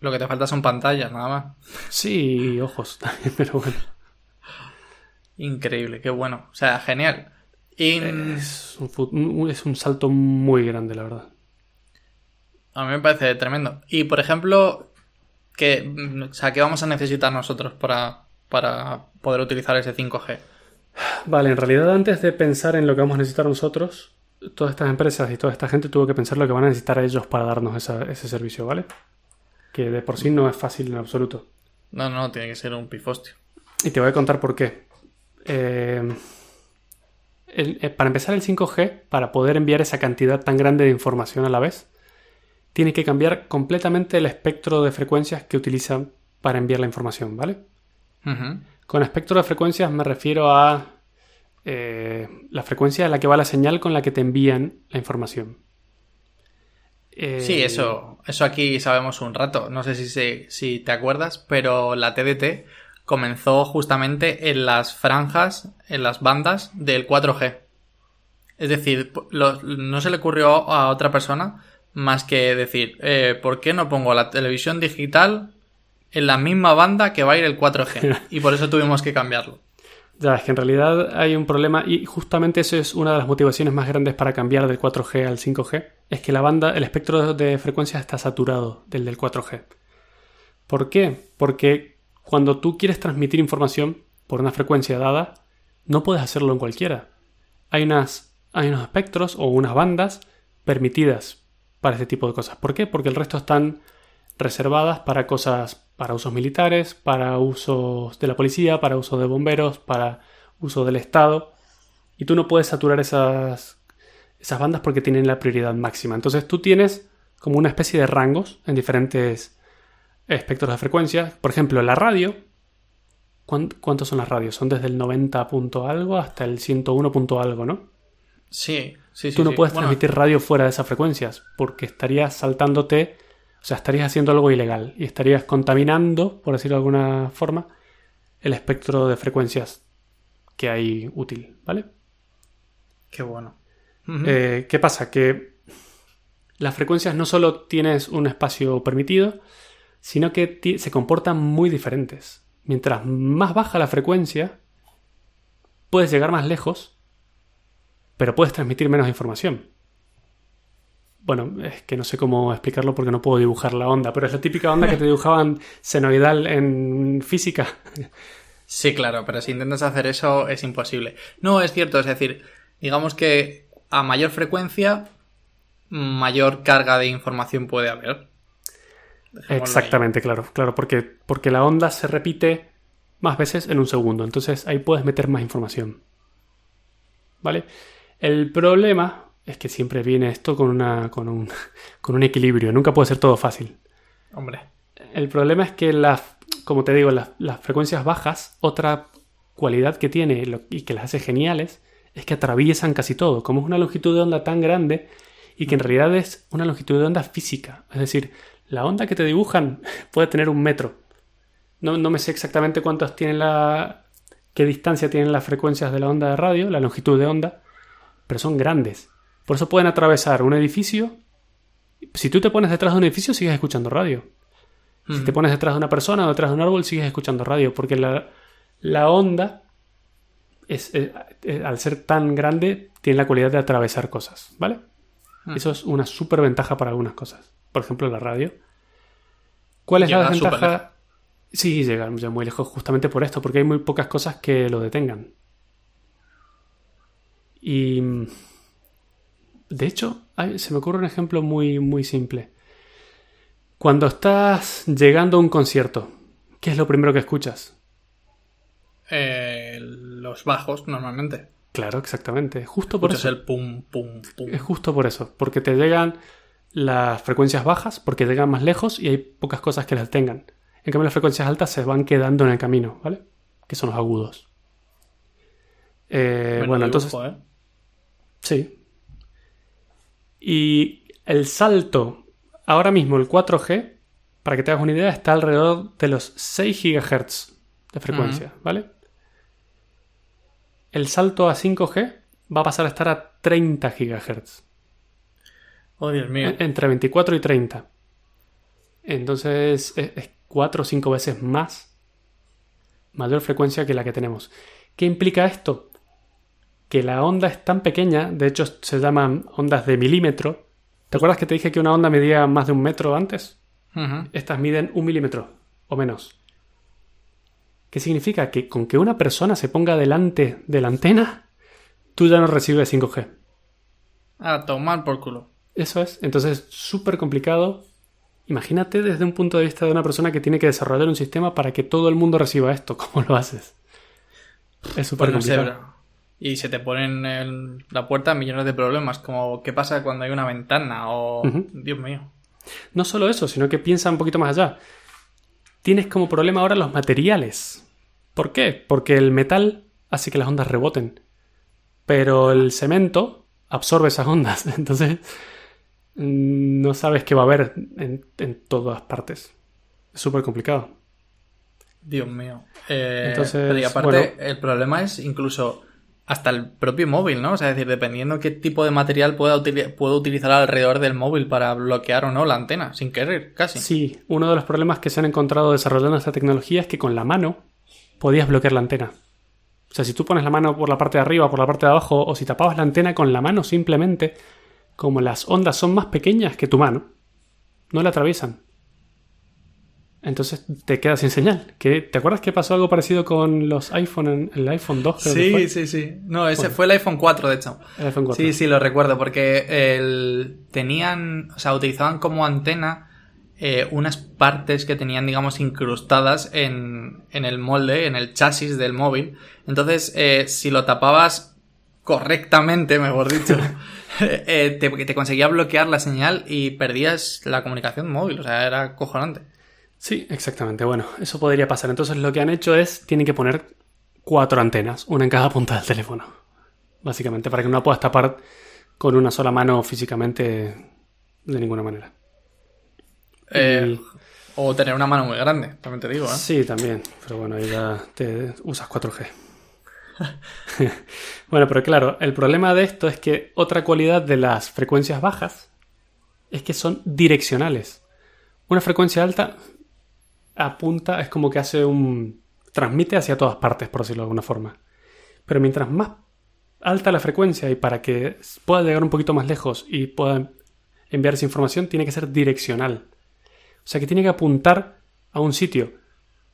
Speaker 2: Lo que te falta son pantallas, nada más.
Speaker 1: Sí, ojos también, pero bueno.
Speaker 2: Increíble, qué bueno. O sea, genial.
Speaker 1: Es un, es salto muy grande, la verdad.
Speaker 2: a mí me parece tremendo. Y por ejemplo, que, mm, o sea, ¿qué vamos a necesitar nosotros para, para poder utilizar ese 5G?
Speaker 1: Vale, en realidad antes de pensar en lo que vamos a necesitar nosotros, todas estas empresas y toda esta gente tuvo que pensar lo que van a necesitar ellos para darnos esa- ese servicio, ¿vale? Que de por sí no es fácil en absoluto.
Speaker 2: No, no, tiene que ser un pifostio.
Speaker 1: Y te voy a contar por qué. Eh, el- eh, para empezar el 5G, para poder enviar esa cantidad tan grande de información a la vez, tiene que cambiar completamente el espectro de frecuencias que utilizan para enviar la información, ¿vale? Con espectro de frecuencias me refiero a eh, la frecuencia a la que va la señal con la que te envían la información. Eh,
Speaker 2: Sí, eso, eso aquí sabemos un rato. No sé si, se- si te acuerdas, pero la TDT comenzó justamente en las franjas, en las bandas del 4G. Es decir, lo- no se le ocurrió a otra persona más que decir, eh, ¿por qué no pongo la televisión digital en la misma banda que va a ir el 4G? Y por eso tuvimos que cambiarlo.
Speaker 1: Ya, es que en realidad hay un problema y justamente eso es una de las motivaciones más grandes para cambiar del 4G al 5G, es que la banda, el espectro de frecuencias está saturado del del 4G. ¿Por qué? Porque cuando tú quieres transmitir información por una frecuencia dada, no puedes hacerlo en cualquiera. Hay, unas, hay unos espectros o unas bandas permitidas para este tipo de cosas. ¿Por qué? Porque el resto están reservadas para cosas, para usos militares, para usos de la policía, para usos de bomberos, para uso del Estado. Y tú no puedes saturar esas, esas bandas porque tienen la prioridad máxima. Entonces tú tienes como una especie de rangos en diferentes espectros de frecuencia. Por ejemplo, la radio. ¿cuán- ¿Cuántos son las radios? Son desde el 90 punto algo hasta el 101 punto algo, ¿no?
Speaker 2: Sí, sí, sí.
Speaker 1: Tú no
Speaker 2: sí.
Speaker 1: puedes
Speaker 2: Bueno,
Speaker 1: transmitir radio fuera de esas frecuencias porque estarías saltándote, o sea, estarías haciendo algo ilegal y estarías contaminando, por decirlo de alguna forma, el espectro de frecuencias que hay útil, ¿vale?
Speaker 2: Qué bueno.
Speaker 1: Eh, ¿Qué pasa? Que las frecuencias no solo tienes un espacio permitido, sino que se comportan muy diferentes. Mientras más baja la frecuencia, puedes llegar más lejos, pero puedes transmitir menos información. Bueno, es que no sé cómo explicarlo porque no puedo dibujar la onda, pero es la típica onda que te dibujaban senoidal en física.
Speaker 2: Sí, claro, pero si intentas hacer eso es imposible. No, es cierto, es decir, digamos que a mayor frecuencia, mayor carga de información puede haber. Ahí.
Speaker 1: Exactamente, claro, claro, porque, porque la onda se repite más veces en un segundo, entonces ahí puedes meter más información. ¿Vale? El problema es que siempre viene esto con, una, con, un, con un equilibrio, nunca puede ser todo fácil.
Speaker 2: Hombre.
Speaker 1: El problema es que las, como te digo, las, las frecuencias bajas, otra cualidad que tiene y que las hace geniales es que atraviesan casi todo. Como es una longitud de onda tan grande y que en realidad es una longitud de onda física. Es decir, la onda que te dibujan puede tener un metro. No, no me sé exactamente cuántos tienen la. qué distancia tienen las frecuencias de la onda de radio, la longitud de onda, pero son grandes. Por eso pueden atravesar un edificio. Si tú te pones detrás de un edificio, sigues escuchando radio. Si te pones detrás de una persona o detrás de un árbol, sigues escuchando radio, porque la, la onda, es, eh, eh, al ser tan grande, tiene la cualidad de atravesar cosas, ¿vale? Eso es una súper ventaja para algunas cosas. Por ejemplo, la radio. ¿Cuál es la desventaja? Sí, llega ya muy lejos justamente por esto, porque hay muy pocas cosas que lo detengan. Y... De hecho, se me ocurre un ejemplo muy, muy simple. Cuando estás llegando a un concierto, ¿qué es lo primero que escuchas?
Speaker 2: Eh, los bajos, normalmente.
Speaker 1: Claro, exactamente. Justo por
Speaker 2: Escuchas
Speaker 1: eso.
Speaker 2: el pum, pum, pum.
Speaker 1: Es justo por eso. Porque te llegan las frecuencias bajas, porque llegan más lejos y hay pocas cosas que las tengan. En cambio, las frecuencias altas se van quedando en el camino, ¿vale? que son los agudos. Eh, bueno,
Speaker 2: dibujo,
Speaker 1: entonces...
Speaker 2: ¿eh?
Speaker 1: Sí. Y el salto, ahora mismo el 4G, para que te hagas una idea, está alrededor de los 6 GHz de frecuencia, ¿vale? El salto a 5G va a pasar a estar a 30 GHz.
Speaker 2: Oh, Dios mío.
Speaker 1: En- Entre 24 y 30. Entonces es, es 4 o 5 veces más. Mayor frecuencia que la que tenemos. ¿Qué implica esto? Que la onda es tan pequeña, de hecho se llaman ondas de milímetro. ¿Te acuerdas que te dije que una onda medía más de un metro antes? Estas miden un milímetro o menos. ¿Qué significa? Que con que una persona se ponga delante de la antena, tú ya no recibes 5G.
Speaker 2: A tomar por culo.
Speaker 1: Eso es. Entonces, súper complicado. Imagínate desde un punto de vista de una persona que tiene que desarrollar un sistema para que todo el mundo reciba esto. ¿Cómo lo haces? Es súper
Speaker 2: Pues
Speaker 1: complicado.
Speaker 2: Y se te ponen en la puerta millones de problemas, como qué pasa cuando hay una ventana o... Dios mío.
Speaker 1: No solo eso, sino que piensa un poquito más allá. Tienes como problema ahora los materiales. ¿Por qué? Porque el metal hace que las ondas reboten. Pero el cemento absorbe esas ondas. Entonces, no sabes qué va a haber en, en todas partes. Es súper complicado.
Speaker 2: Dios mío. Eh,
Speaker 1: Entonces,
Speaker 2: pero y aparte,
Speaker 1: bueno.
Speaker 2: el problema es incluso hasta el propio móvil, ¿no? O sea, es decir, dependiendo qué tipo de material pueda puedo utilizar alrededor del móvil para bloquear o no la antena, sin querer, casi.
Speaker 1: Sí, uno de los problemas que se han encontrado desarrollando esta tecnología es que con la mano podías bloquear la antena. O sea, si tú pones la mano por la parte de arriba, por la parte de abajo, o si tapabas la antena con la mano simplemente, como las ondas son más pequeñas que tu mano, no la atraviesan. Entonces te quedas sin señal. ¿Qué- ¿Te acuerdas que pasó algo parecido con los iPhone, en el iPhone 2? creo que
Speaker 2: Sí, sí, sí. No, ese
Speaker 1: Bueno.
Speaker 2: fue el iPhone 4, de hecho.
Speaker 1: El iPhone 4.
Speaker 2: Sí, sí, lo recuerdo, porque el... tenían, o sea, utilizaban como antena eh, unas partes que tenían, digamos, incrustadas en, en el molde, en el chasis del móvil. Entonces, eh, si lo tapabas correctamente, mejor dicho, eh, te, te conseguía bloquear la señal y perdías la comunicación móvil, o sea, era cojonante.
Speaker 1: Sí, exactamente. Bueno, eso podría pasar. Entonces lo que han hecho es, tienen que poner cuatro antenas, una en cada punta del teléfono. Básicamente, para que no la puedas tapar con una sola mano físicamente de ninguna manera.
Speaker 2: Eh,
Speaker 1: Y-
Speaker 2: O tener una mano muy grande, también te digo, ¿eh?
Speaker 1: Sí, también. Pero bueno, ahí ya te usas 4G. bueno, pero claro, el problema de esto es que otra cualidad de las frecuencias bajas es que son direccionales. Una frecuencia alta apunta, es como que hace un... transmite hacia todas partes, por decirlo de alguna forma. Pero mientras más alta la frecuencia y para que pueda llegar un poquito más lejos y pueda enviar esa información, tiene que ser direccional. O sea que tiene que apuntar a un sitio.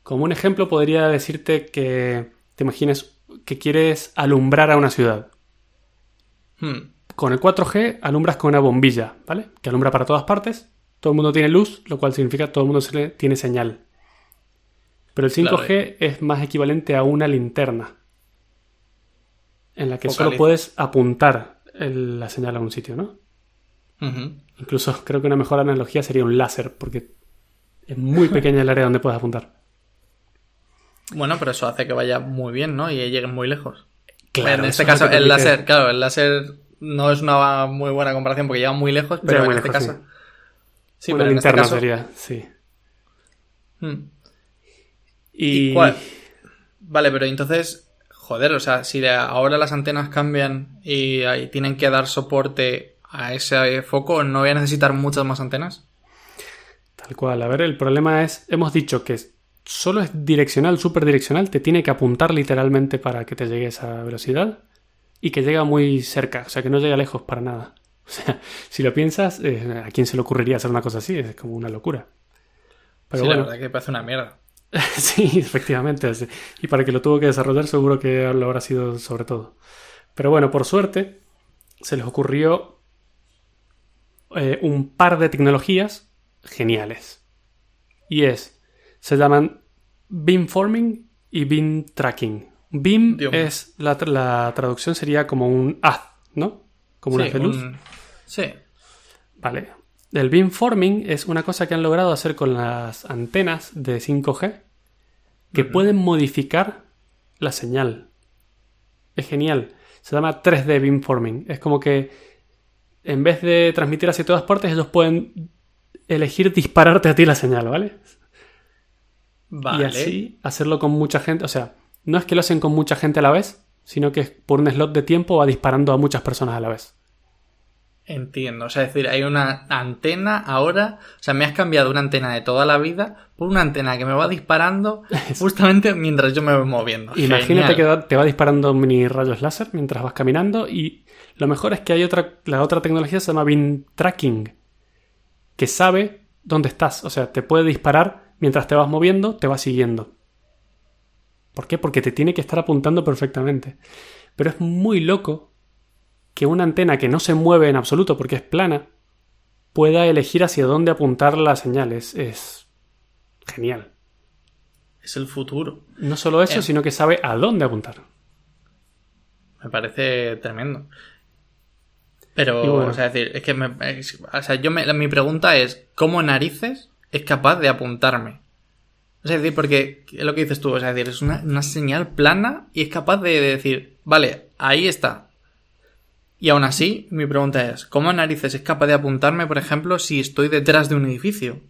Speaker 1: Como un ejemplo podría decirte que te imagines que quieres alumbrar a una ciudad.
Speaker 2: Hmm.
Speaker 1: Con el 4G alumbras con una bombilla, ¿vale? Que alumbra para todas partes. Todo el mundo tiene luz, lo cual significa que todo el mundo se le- tiene señal. Pero el 5G
Speaker 2: Claro.
Speaker 1: es más equivalente a una linterna. En la que solo puedes apuntar el- la señal a un sitio, ¿no? Incluso creo que una mejor analogía sería un láser, porque es muy pequeña el área donde puedes apuntar.
Speaker 2: Bueno, pero eso hace que vaya muy bien, ¿no? Y lleguen muy lejos.
Speaker 1: Claro,
Speaker 2: en este caso, el láser, claro, el láser no es una muy buena comparación porque llega muy lejos, pero
Speaker 1: Llega
Speaker 2: en este
Speaker 1: lejos,
Speaker 2: caso. Sí,
Speaker 1: una
Speaker 2: pero en este caso.
Speaker 1: sería, sí.
Speaker 2: Hmm.
Speaker 1: Y,
Speaker 2: ¿Y cuál? Vale, pero entonces, joder, o sea, si ahora las antenas cambian y, ahí tienen que dar soporte a ese foco, ¿no voy a necesitar muchas más antenas?
Speaker 1: Tal cual. A ver, el problema es, hemos dicho que solo es direccional, súper direccional, te tiene que apuntar literalmente para que te llegue esa velocidad y que llega muy cerca, o sea, que no llega lejos para nada. O sea, si lo piensas, eh, ¿a quién se le ocurriría hacer una cosa así? Es como una locura. Pero
Speaker 2: sí,
Speaker 1: bueno,
Speaker 2: la verdad que parece una mierda.
Speaker 1: sí, efectivamente. sí. Y para que lo tuvo que desarrollar, seguro que lo habrá sido sobre todo. Pero bueno, por suerte, se les ocurrió eh, un par de tecnologías geniales. Y es, se llaman beamforming y beam tracking.
Speaker 2: Mío.
Speaker 1: es, la, la traducción sería como un haz, ¿no? Como
Speaker 2: Sí,
Speaker 1: de luz.
Speaker 2: un- Sí.
Speaker 1: Vale. El beamforming es una cosa que han logrado hacer con las antenas de 5G que pueden modificar la señal. Es genial. Se llama 3D beamforming. Es como que en vez de transmitir hacia todas partes, ellos pueden elegir dispararte a ti la señal, ¿vale?
Speaker 2: Vale.
Speaker 1: Y así hacerlo con mucha gente. O sea, no es que lo hacen con mucha gente a la vez, sino que por un slot de tiempo va disparando a muchas personas a la vez.
Speaker 2: Entiendo, o sea, es decir, hay una antena ahora, o sea, me has cambiado una antena de toda la vida por una antena que me va disparando justamente mientras yo me voy moviendo.
Speaker 1: Imagínate que te va disparando mini rayos láser mientras vas caminando y lo mejor es que hay otra, la otra tecnología se llama beam tracking, que sabe dónde estás, o sea, te puede disparar mientras te vas moviendo, te va siguiendo. ¿Por qué? Porque te tiene que estar apuntando perfectamente. Pero es muy loco que una antena que no se mueve en absoluto porque es plana pueda elegir hacia dónde apuntar las señales. Es genial.
Speaker 2: Es el futuro.
Speaker 1: No solo eso,
Speaker 2: Eh.
Speaker 1: sino que sabe a dónde apuntar.
Speaker 2: Me parece tremendo. Pero,
Speaker 1: bueno.
Speaker 2: o sea, es decir, es que me, es- o sea, yo me, mi pregunta es, ¿cómo narices es capaz de apuntarme? Es decir, porque es lo que dices tú, es decir, es una, una señal plana y es capaz de, de decir, vale, ahí está. Y aún así, mi pregunta es, ¿cómo narices es capaz de apuntarme, por ejemplo, si estoy detrás de un edificio?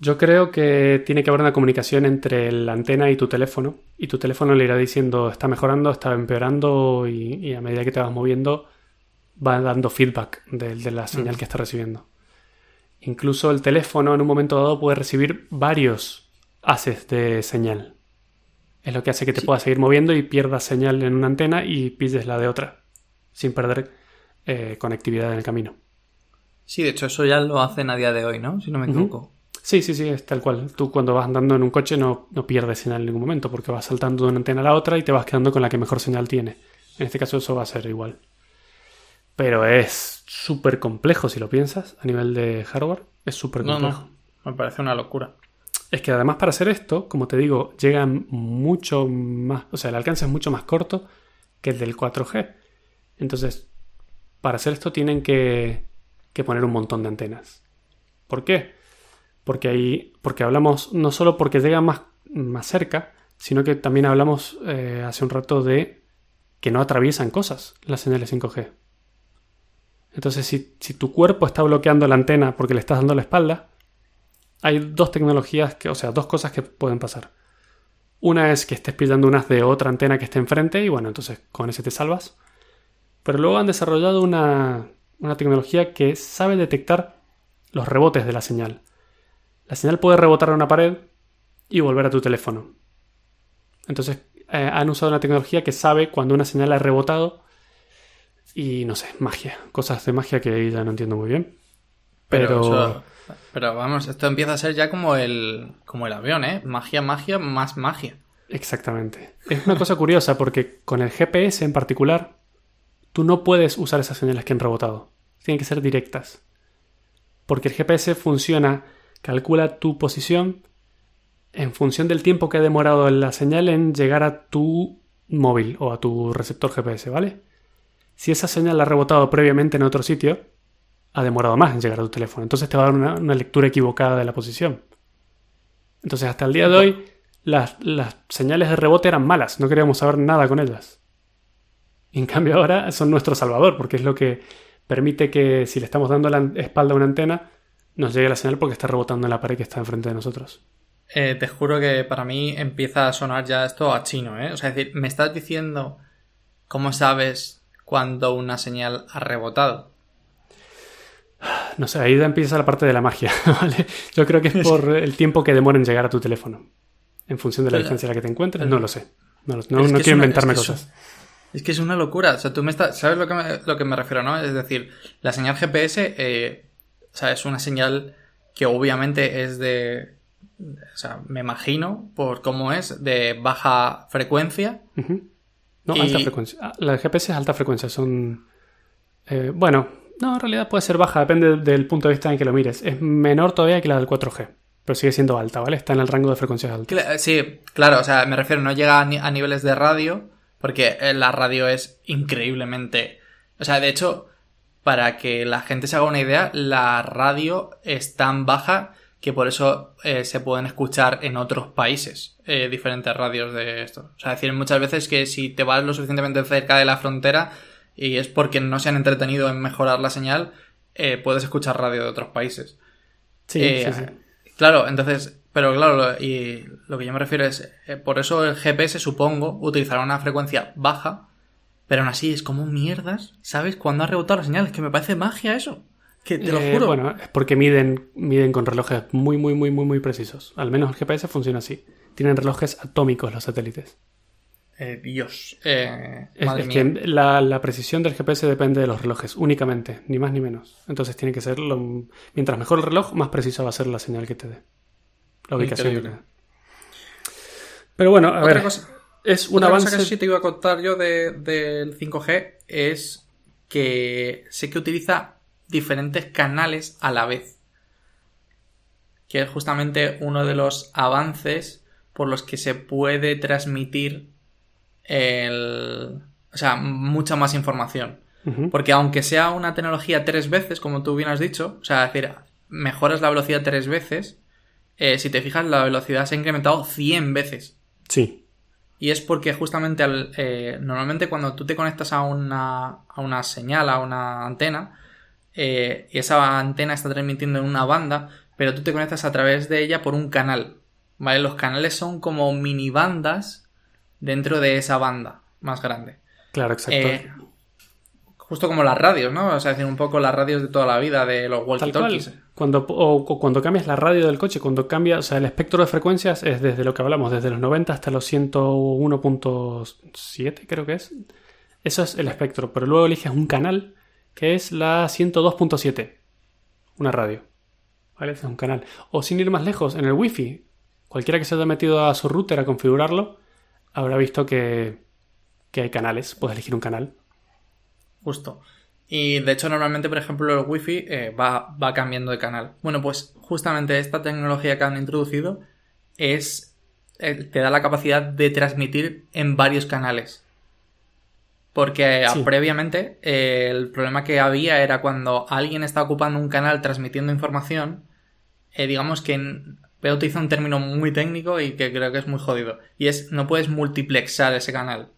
Speaker 1: Yo creo que tiene que haber una comunicación entre la antena y tu teléfono. Y tu teléfono le irá diciendo está mejorando, está empeorando y, y a medida que te vas moviendo va dando feedback de, de la señal que está recibiendo. Incluso el teléfono en un momento dado puede recibir varios haces de señal. Es lo que hace que te puedas seguir moviendo y pierdas señal en una antena y pilles la de otra, sin perder eh, conectividad en el camino.
Speaker 2: Sí, de hecho, eso ya lo hacen a día de hoy, ¿no? Si no me equivoco.
Speaker 1: Sí, sí, sí, es tal cual. Tú cuando vas andando en un coche no, no pierdes señal en ningún momento porque vas saltando de una antena a la otra y te vas quedando con la que mejor señal tiene. En este caso eso va a ser igual. Pero es súper complejo si lo piensas a nivel de hardware. Es súper
Speaker 2: No,
Speaker 1: complejo.
Speaker 2: no, me parece una locura.
Speaker 1: Es que además para hacer esto, como te digo, llegan mucho más, o sea, el alcance es mucho más corto que el del 4G. Entonces, para hacer esto tienen que, que poner un montón de antenas. ¿Por qué? Porque ahí, porque hablamos no solo porque llegan más, más cerca, sino que también hablamos eh, hace un rato de que no atraviesan cosas las señales 5G. Entonces, si, tu cuerpo está bloqueando la antena porque le estás dando la espalda, hay dos tecnologías, que, o sea, dos cosas que pueden pasar. Una es que estés pillando unas de otra antena que esté enfrente y bueno, entonces con ese te salvas. Pero luego han desarrollado una, una tecnología que sabe detectar los rebotes de la señal. La señal puede rebotar a una pared y volver a tu teléfono. Entonces eh, han usado una tecnología que sabe cuando una señal ha rebotado y no sé, magia, cosas de magia que ya no entiendo muy bien.
Speaker 2: Pero,
Speaker 1: Pero,
Speaker 2: eso- pero vamos, esto empieza a ser ya como el, como el avión, ¿eh? Magia, magia, más magia.
Speaker 1: Exactamente. Es una cosa curiosa porque con el GPS en particular, tú no puedes usar esas señales que han rebotado. Tienen que ser directas. Porque el GPS funciona, calcula tu posición en función del tiempo que ha demorado la señal en llegar a tu móvil o a tu receptor GPS, ¿vale? Si esa señal la ha rebotado previamente en otro sitio, ha demorado más en llegar a tu teléfono. Entonces te va a dar una, lectura equivocada de la posición. Entonces hasta el día de hoy las, las señales de rebote eran malas, no queríamos saber nada con ellas. Y en cambio ahora son nuestro salvador, porque es lo que permite que si le estamos dando la espalda a una antena, nos llegue la señal porque está rebotando en la pared que está enfrente de nosotros.
Speaker 2: Eh, te juro que para mí empieza a sonar ya esto a chino, ¿eh? O sea, es decir, me estás diciendo cómo sabes cuando una señal ha rebotado.
Speaker 1: No sé, ahí empieza la parte de la magia, ¿vale? Yo creo que es por el tiempo que demora en llegar a tu teléfono. En función de la
Speaker 2: Pero-
Speaker 1: distancia en la que te encuentres, no lo sé. No, quiero inventarme
Speaker 2: es que es
Speaker 1: cosas.
Speaker 2: Es que es una locura. O sea, tú me estás. ¿Sabes lo que me, lo que me refiero, no? Es decir, la señal GPS, eh, o sea, es una señal que obviamente es de. O sea, me imagino, por cómo es, de baja frecuencia.
Speaker 1: Ujú. No,
Speaker 2: Y-
Speaker 1: alta frecuencia. Ah, La de GPS es alta frecuencia, son... eh, bueno, no, en realidad puede ser baja, depende del punto de vista en que lo mires. Es menor todavía que la del 4G, pero sigue siendo alta, ¿vale? Está en el rango de frecuencias altas.
Speaker 2: Sí, claro, o sea, me refiero, no llega a, ni- a niveles de radio, porque eh, la radio es increíblemente. O sea, de hecho, para que la gente se haga una idea, la radio es tan baja que por eso eh, se pueden escuchar en otros países eh, diferentes radios de esto. O sea, decir muchas veces que si te vas lo suficientemente cerca de la frontera y es porque no se han entretenido en mejorar la señal, eh, puedes escuchar radio de otros países.
Speaker 1: Sí, sí, sí.
Speaker 2: Claro, entonces, pero claro, lo, y lo que yo me refiero es, por eso el GPS supongo utilizará una frecuencia baja, pero aún así es como mierdas, ¿sabes? Cuando ha rebotado la señal, es que me parece magia eso. Que te lo
Speaker 1: Eh,
Speaker 2: juro.
Speaker 1: Bueno, es porque miden, miden con relojes muy, muy, muy, muy, muy precisos. Al menos el GPS funciona así. Tienen relojes atómicos los satélites.
Speaker 2: Eh, Dios. Eh,
Speaker 1: Es,
Speaker 2: madre
Speaker 1: es
Speaker 2: mía.
Speaker 1: que la, la precisión del GPS depende de los relojes, únicamente, ni más ni menos. Entonces tiene que ser lo- mientras mejor el reloj, más precisa va a ser la señal que te dé. La ubicación que te dé. Pero bueno, a
Speaker 2: Otra
Speaker 1: ver,
Speaker 2: cosa-
Speaker 1: es un
Speaker 2: Otra
Speaker 1: avance.
Speaker 2: cosa que sí te iba a contar yo de- del 5G es que sé que utiliza diferentes canales a la vez. Que es justamente uno de los avances por los que se puede transmitir el... O sea, mucha más información. Porque aunque sea una tecnología tres veces, como tú bien has dicho, o sea, es decir, mejoras la velocidad tres veces, eh, si te fijas, la velocidad se ha incrementado 100 veces.
Speaker 1: Sí,
Speaker 2: Y es porque justamente al, eh, normalmente cuando tú te conectas a una, a una señal, a una antena, eh, y esa antena está transmitiendo en una banda, pero tú te conectas a través de ella por un canal. ¿Vale? Los canales son como mini bandas dentro de esa banda más grande.
Speaker 1: claro, exacto.
Speaker 2: Eh, justo como las radios, ¿no? O sea, decir, un poco las radios de toda la vida, de los walkie-talkies.
Speaker 1: Cuando, o, o cuando cambias la radio del coche, cuando cambia, o sea, el espectro de frecuencias es desde lo que hablamos, desde los 90 hasta los 101.7, creo que es. Eso es el espectro, pero luego eliges un canal que es la 102.7, una radio. ¿Vale? Es un canal. O sin ir más lejos, en el Wi-Fi, cualquiera que se haya metido a su router a configurarlo, habrá visto que, que hay canales, puedes elegir un canal.
Speaker 2: Justo. Y de hecho, normalmente, por ejemplo, el Wi-Fi eh, va, va cambiando de canal. Bueno, pues justamente esta tecnología que han introducido es. eh, te da la capacidad de transmitir en varios canales. Porque eh,
Speaker 1: Sí.
Speaker 2: previamente eh, el problema que había era cuando alguien está ocupando un canal transmitiendo información, eh, digamos que en- voy a utilizar un término muy técnico y que creo que es muy jodido. Y es no puedes multiplexar ese canal.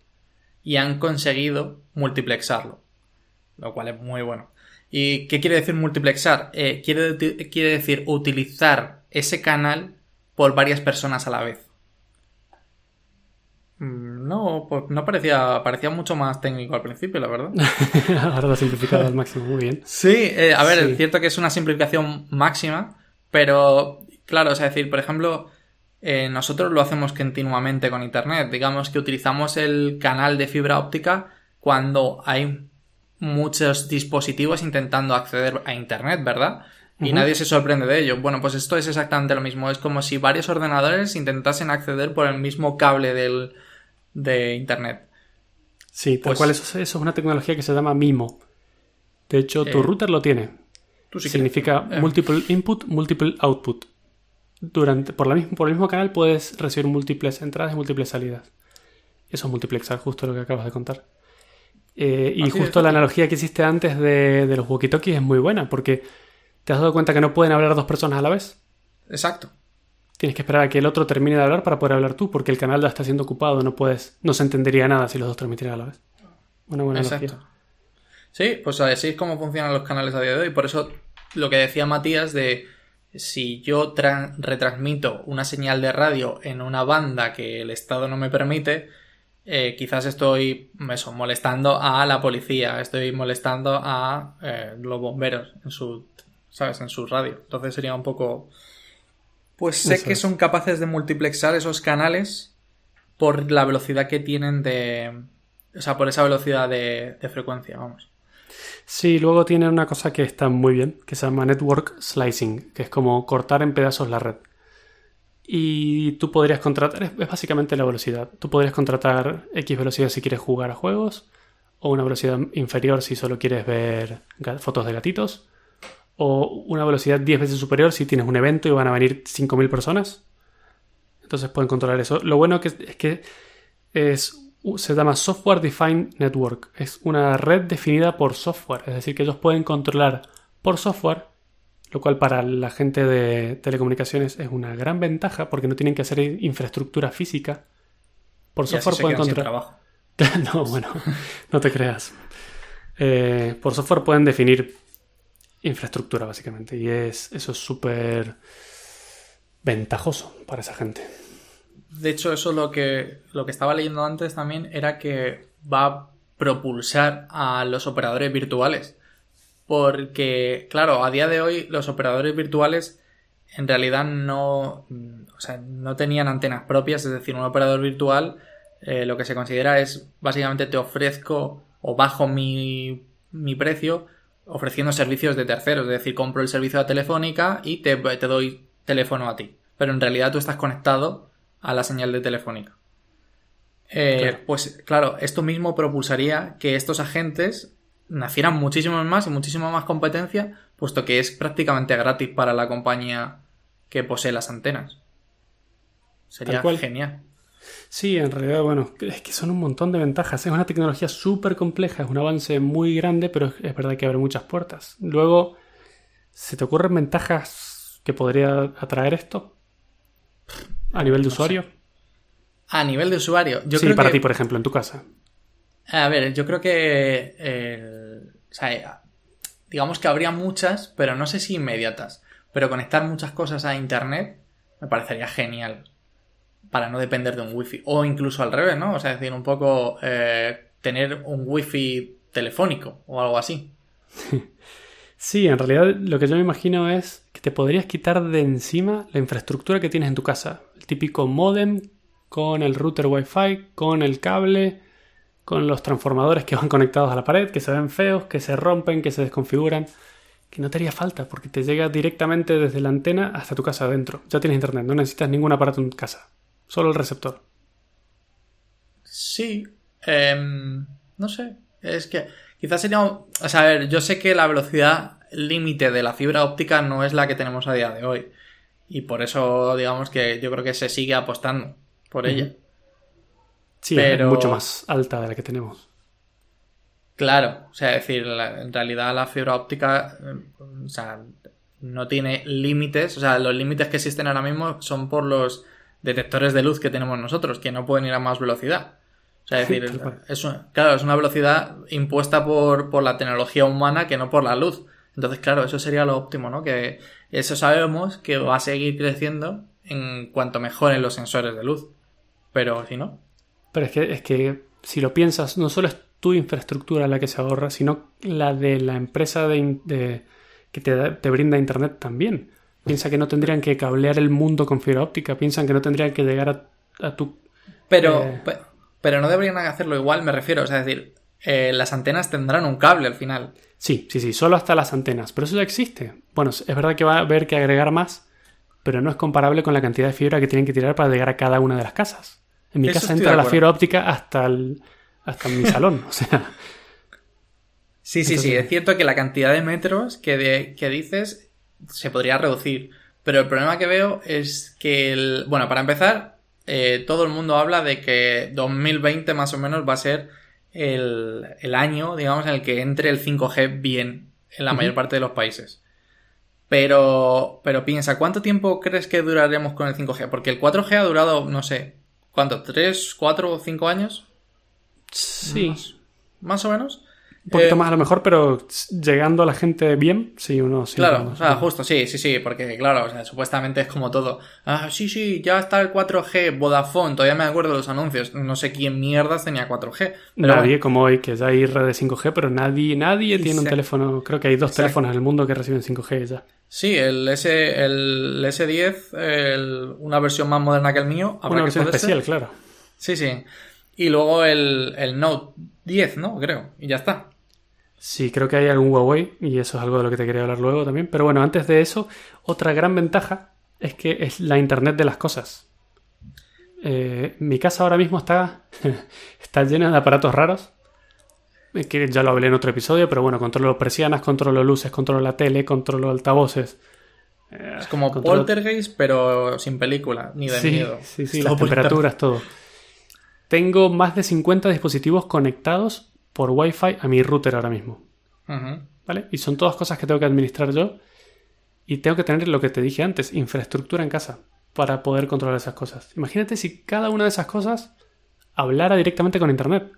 Speaker 2: Y han conseguido multiplexarlo lo cual es muy bueno. ¿Y qué quiere decir multiplexar? Eh, quiere decir utilizar ese canal por varias personas a la vez. No, pues no parecía, parecía mucho más técnico al principio, la verdad.
Speaker 1: Ahora lo he simplificado al máximo, muy bien.
Speaker 2: Sí, eh, a ver,
Speaker 1: Sí.
Speaker 2: es cierto que es una simplificación máxima, pero claro, o sea, es decir, por ejemplo, eh, nosotros lo hacemos continuamente con Internet. Digamos que utilizamos el canal de fibra óptica cuando hay muchos dispositivos intentando acceder a Internet, ¿verdad? Y nadie se sorprende de ello. Bueno, pues esto es exactamente lo mismo. Es como si varios ordenadores intentasen acceder por el mismo cable del, de Internet.
Speaker 1: Sí, tal
Speaker 2: Pues-
Speaker 1: cual, eso, es- eso es una tecnología que se llama MIMO. De hecho, tu
Speaker 2: Eh,
Speaker 1: router lo tiene.
Speaker 2: Tú sí que-
Speaker 1: Significa
Speaker 2: eh.
Speaker 1: multiple input, multiple output. Durante, por, la misma, por el mismo canal puedes recibir múltiples entradas y múltiples salidas. Eso es multiplexar, justo lo que acabas de contar. Eh, y justo la analogía que hiciste antes de, de los walkie-talkies es muy buena, porque te has dado cuenta que no pueden hablar dos personas a la vez.
Speaker 2: Exacto.
Speaker 1: Tienes que esperar a que el otro termine de hablar para poder hablar tú, porque el canal ya está siendo ocupado, no puedes, no se entendería nada si los dos transmitieran a la vez. Una buena
Speaker 2: Exacto.
Speaker 1: analogía.
Speaker 2: Sí, pues así es como funcionan los canales a día de hoy. Por eso lo que decía Matías de si yo tra- retransmito una señal de radio en una banda que el Estado no me permite, eh, quizás estoy eso, molestando a la policía, estoy molestando a eh, los bomberos en su, ¿sabes? En su radio. Entonces sería un poco... Pues sé
Speaker 1: Eso
Speaker 2: que
Speaker 1: es.
Speaker 2: son capaces de multiplexar esos canales por la velocidad que tienen de... O sea, por esa velocidad de, de frecuencia, vamos.
Speaker 1: Sí, luego tiene una cosa que está muy bien, que se llama Network Slicing, que es como cortar en pedazos la red. Y tú podrías contratar, es, es básicamente la velocidad. Tú podrías contratar X velocidad si quieres jugar a juegos, o una velocidad inferior si solo quieres ver fotos de gatitos, o una velocidad 10 veces superior si tienes un evento y van a venir 5.000 personas. Entonces pueden controlar eso. Lo bueno que es, es que es, se llama Software Defined Network. Es una red definida por software. Es decir, que ellos pueden controlar por software lo cual para la gente de telecomunicaciones es una gran ventaja porque no tienen que hacer infraestructura física. Por software pueden controlar. no, bueno, no te creas. Eh, por software pueden definir infraestructura, básicamente. Y es, eso es súper ventajoso para esa gente.
Speaker 2: De hecho, eso lo que, lo que estaba leyendo antes también era que va a propulsar a los operadores virtuales. Porque, claro, a día de hoy los operadores virtuales en realidad no, o sea, no tenían antenas propias, es decir, un operador virtual eh, lo que se considera es básicamente te ofrezco o bajo mi, mi precio ofreciendo servicios de terceros, es decir, compro el servicio de telefónica y te, te doy teléfono a ti. Pero en realidad tú estás conectado a la señal de telefónica. Eh, pues claro, esto mismo propulsaría que estos agentes nacieran muchísimo más y muchísima más competencia, puesto que es prácticamente gratis para la compañía que posee las antenas. Sería genial.
Speaker 1: Sí, en realidad, bueno, es que son un montón de ventajas. Es una tecnología súper compleja, es un avance muy grande, pero es verdad que abre muchas puertas. Luego, ¿se te ocurren ventajas que podría atraer esto? A nivel de usuario.
Speaker 2: A nivel de usuario.
Speaker 1: Yo sí, para ti, por ejemplo, en tu casa.
Speaker 2: A ver, yo creo que. Eh, o sea, digamos que habría muchas, pero no sé si inmediatas. Pero conectar muchas cosas a internet me parecería genial para no depender de un wifi. O incluso al revés, ¿no? O sea, decir, un poco eh, tener un wifi telefónico o algo así.
Speaker 1: Sí, en realidad lo que yo me imagino es que te podrías quitar de encima la infraestructura que tienes en tu casa. El típico modem con el router wifi, con el cable, con los transformadores que van conectados a la pared, que se ven feos, que se rompen, que se desconfiguran. Que no te haría falta porque te llega directamente desde la antena hasta tu casa adentro. Ya tienes internet, no necesitas ningún aparato en casa. Solo el receptor.
Speaker 2: Sí. Em, no sé. Es que quizás sería... O sea, a ver, yo sé que la velocidad límite de la fibra óptica no es la que tenemos a día de hoy. Y por eso, digamos que yo creo que se sigue apostando por ella.
Speaker 1: Sí, Pero... es mucho más alta de la que tenemos.
Speaker 2: Claro, o sea, es decir, en realidad la fibra óptica, em, o sea, no tiene límites, o sea, los límites que existen ahora mismo son por los detectores de luz que tenemos nosotros, que no pueden ir a más velocidad. O sea, es decir, es, claro, es una velocidad impuesta por, por la tecnología humana que no por la luz. Entonces, claro, eso sería lo óptimo, ¿no? Que eso sabemos que va a seguir creciendo en cuanto mejoren los sensores de luz. Pero si no.
Speaker 1: Pero es que, es que si lo piensas, no solo es tu infraestructura la que se ahorra, sino la de la empresa de, que te, te, brinda Internet también. Piensa que no tendrían que cablear el mundo con fibra óptica, piensan que no tendrían que llegar a, tu...
Speaker 2: Pero, eh, pero no deberían hacerlo igual, me refiero, o sea, es decir, eh, las antenas tendrán un cable al final.
Speaker 1: Sí, sí, sí, solo hasta las antenas, pero eso ya existe. Bueno, es verdad que va a haber que agregar más, pero no es comparable con la cantidad de fibra que tienen que tirar para llegar a cada una de las casas. En mi casa entra la fibra óptica hasta, el, hasta mi salón, o sea...
Speaker 2: Sí, sí, sí, es cierto que la cantidad de metros que, que dices se podría reducir. Pero el problema que veo es que, el, bueno, para empezar, eh, todo el mundo habla de que 2020 más o menos va a ser el, el año, digamos, en el que entre el 5G bien en la mayor parte de los países. Pero, pero piensa, ¿cuánto tiempo crees que duraremos con el 5G? Porque el 4G ha durado, no sé, ¿cuánto? ¿3, 4 o 5 años?
Speaker 1: Sí.
Speaker 2: más o menos.
Speaker 1: Un poquito eh, más a lo mejor, pero llegando a la gente bien, sí, uno sí.
Speaker 2: Claro, o sea, justo, sí, sí, sí, porque claro, o sea, supuestamente es como todo. Ah, sí, sí, ya está el 4G, Vodafone, todavía me acuerdo de los anuncios. No sé quién mierdas tenía 4G.
Speaker 1: Nadie, como hoy, que ya hay redes 5G, pero nadie, nadie tiene un teléfono. Creo que hay dos teléfonos en el mundo que reciben 5G ya.
Speaker 2: Sí, el, S, el S10, una versión más moderna que el mío.
Speaker 1: Una versión especial, claro.
Speaker 2: Sí, sí. Y luego el, el Note 10, ¿no? Creo. Y ya está.
Speaker 1: Sí, creo que hay algún Huawei y eso es algo de lo que te quería hablar luego también. Pero bueno, antes de eso, otra gran ventaja es que es la Internet de las cosas. Eh, mi casa ahora mismo está, está llena de aparatos raros. Eh, que ya lo hablé en otro episodio, pero bueno, controlo persianas, controlo luces, controlo la tele, controlo altavoces.
Speaker 2: Eh, es como Poltergeist, pero sin película, ni de miedo.
Speaker 1: Sí, sí, las temperaturas, todo. Tengo más de 50 dispositivos conectados por Wi-Fi a mi router ahora mismo. ¿Vale? Y son todas cosas que tengo que administrar yo. Y tengo que tener lo que te dije antes, infraestructura en casa para poder controlar esas cosas. Imagínate si cada una de esas cosas hablara directamente con Internet.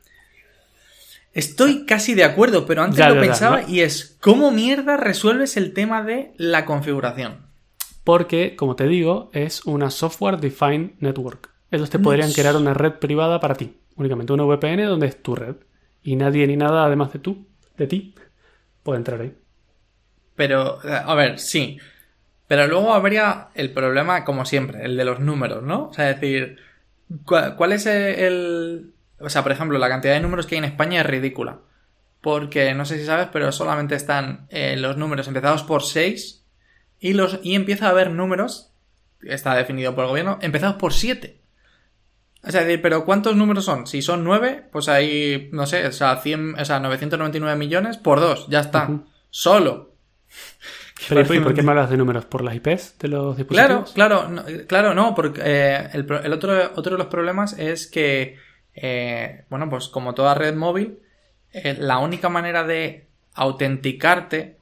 Speaker 2: Estoy casi de acuerdo, pero antes lo pensaba y es ¿cómo mierda resuelves el tema de la configuración?
Speaker 1: Porque, como te digo, es una software defined network. Ellos te podrían crear una red privada para ti, únicamente una VPN donde es tu red. Y nadie ni nada, además de tú, de ti, puede entrar ahí.
Speaker 2: Pero, a ver, sí. Pero luego habría el problema, como siempre, el de los números, ¿no? O sea, decir, ¿cuál, es el, O sea, por ejemplo, la cantidad de números que hay en España es ridícula. Porque, no sé si sabes, pero solamente están eh, los números empezados por 6 y, los, y empieza a haber números, está definido por el gobierno, empezados por 7. O sea, decir, pero ¿cuántos números son? Si son 9, pues hay, no sé, o sea, 100, o sea 999 millones por 2, ya está. Solo.
Speaker 1: Pero, ¿y por qué me hablas de números? ¿Por las IPs de los
Speaker 2: dispositivos? Claro, claro, no, claro, no, porque eh, el, otro, otro de los problemas es que, eh, bueno, pues como toda red móvil, eh, la única manera de autenticarte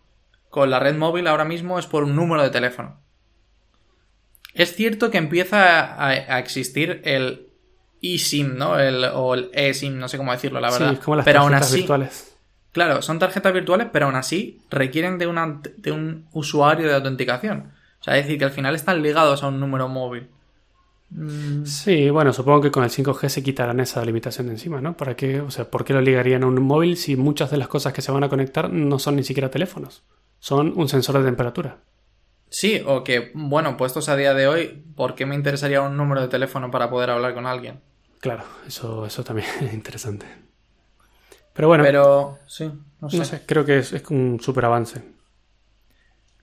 Speaker 2: con la red móvil ahora mismo es por un número de teléfono. Es cierto que empieza a, existir el eSIM, ¿no? El, o el eSIM, no sé cómo decirlo, la verdad.
Speaker 1: Sí, es como las Pero aún así, virtuales
Speaker 2: Claro, son tarjetas virtuales, pero aún así requieren de, una, de un usuario de autenticación. O sea, es decir, que al final están ligados a un número móvil.
Speaker 1: Mm. Sí, bueno, supongo que con el 5G se quitarán esa limitación de encima, ¿no? ¿Para qué? O sea, ¿por qué lo ligarían a un móvil si muchas de las cosas que se van a conectar no son ni siquiera teléfonos? Son un sensor de temperatura.
Speaker 2: Sí, o que, bueno, puestos a día de hoy, ¿por qué me interesaría un número de teléfono para poder hablar con alguien?
Speaker 1: Claro, eso, eso también es interesante. Pero bueno.
Speaker 2: Pero, sí, no sé.
Speaker 1: creo que es, un súper avance.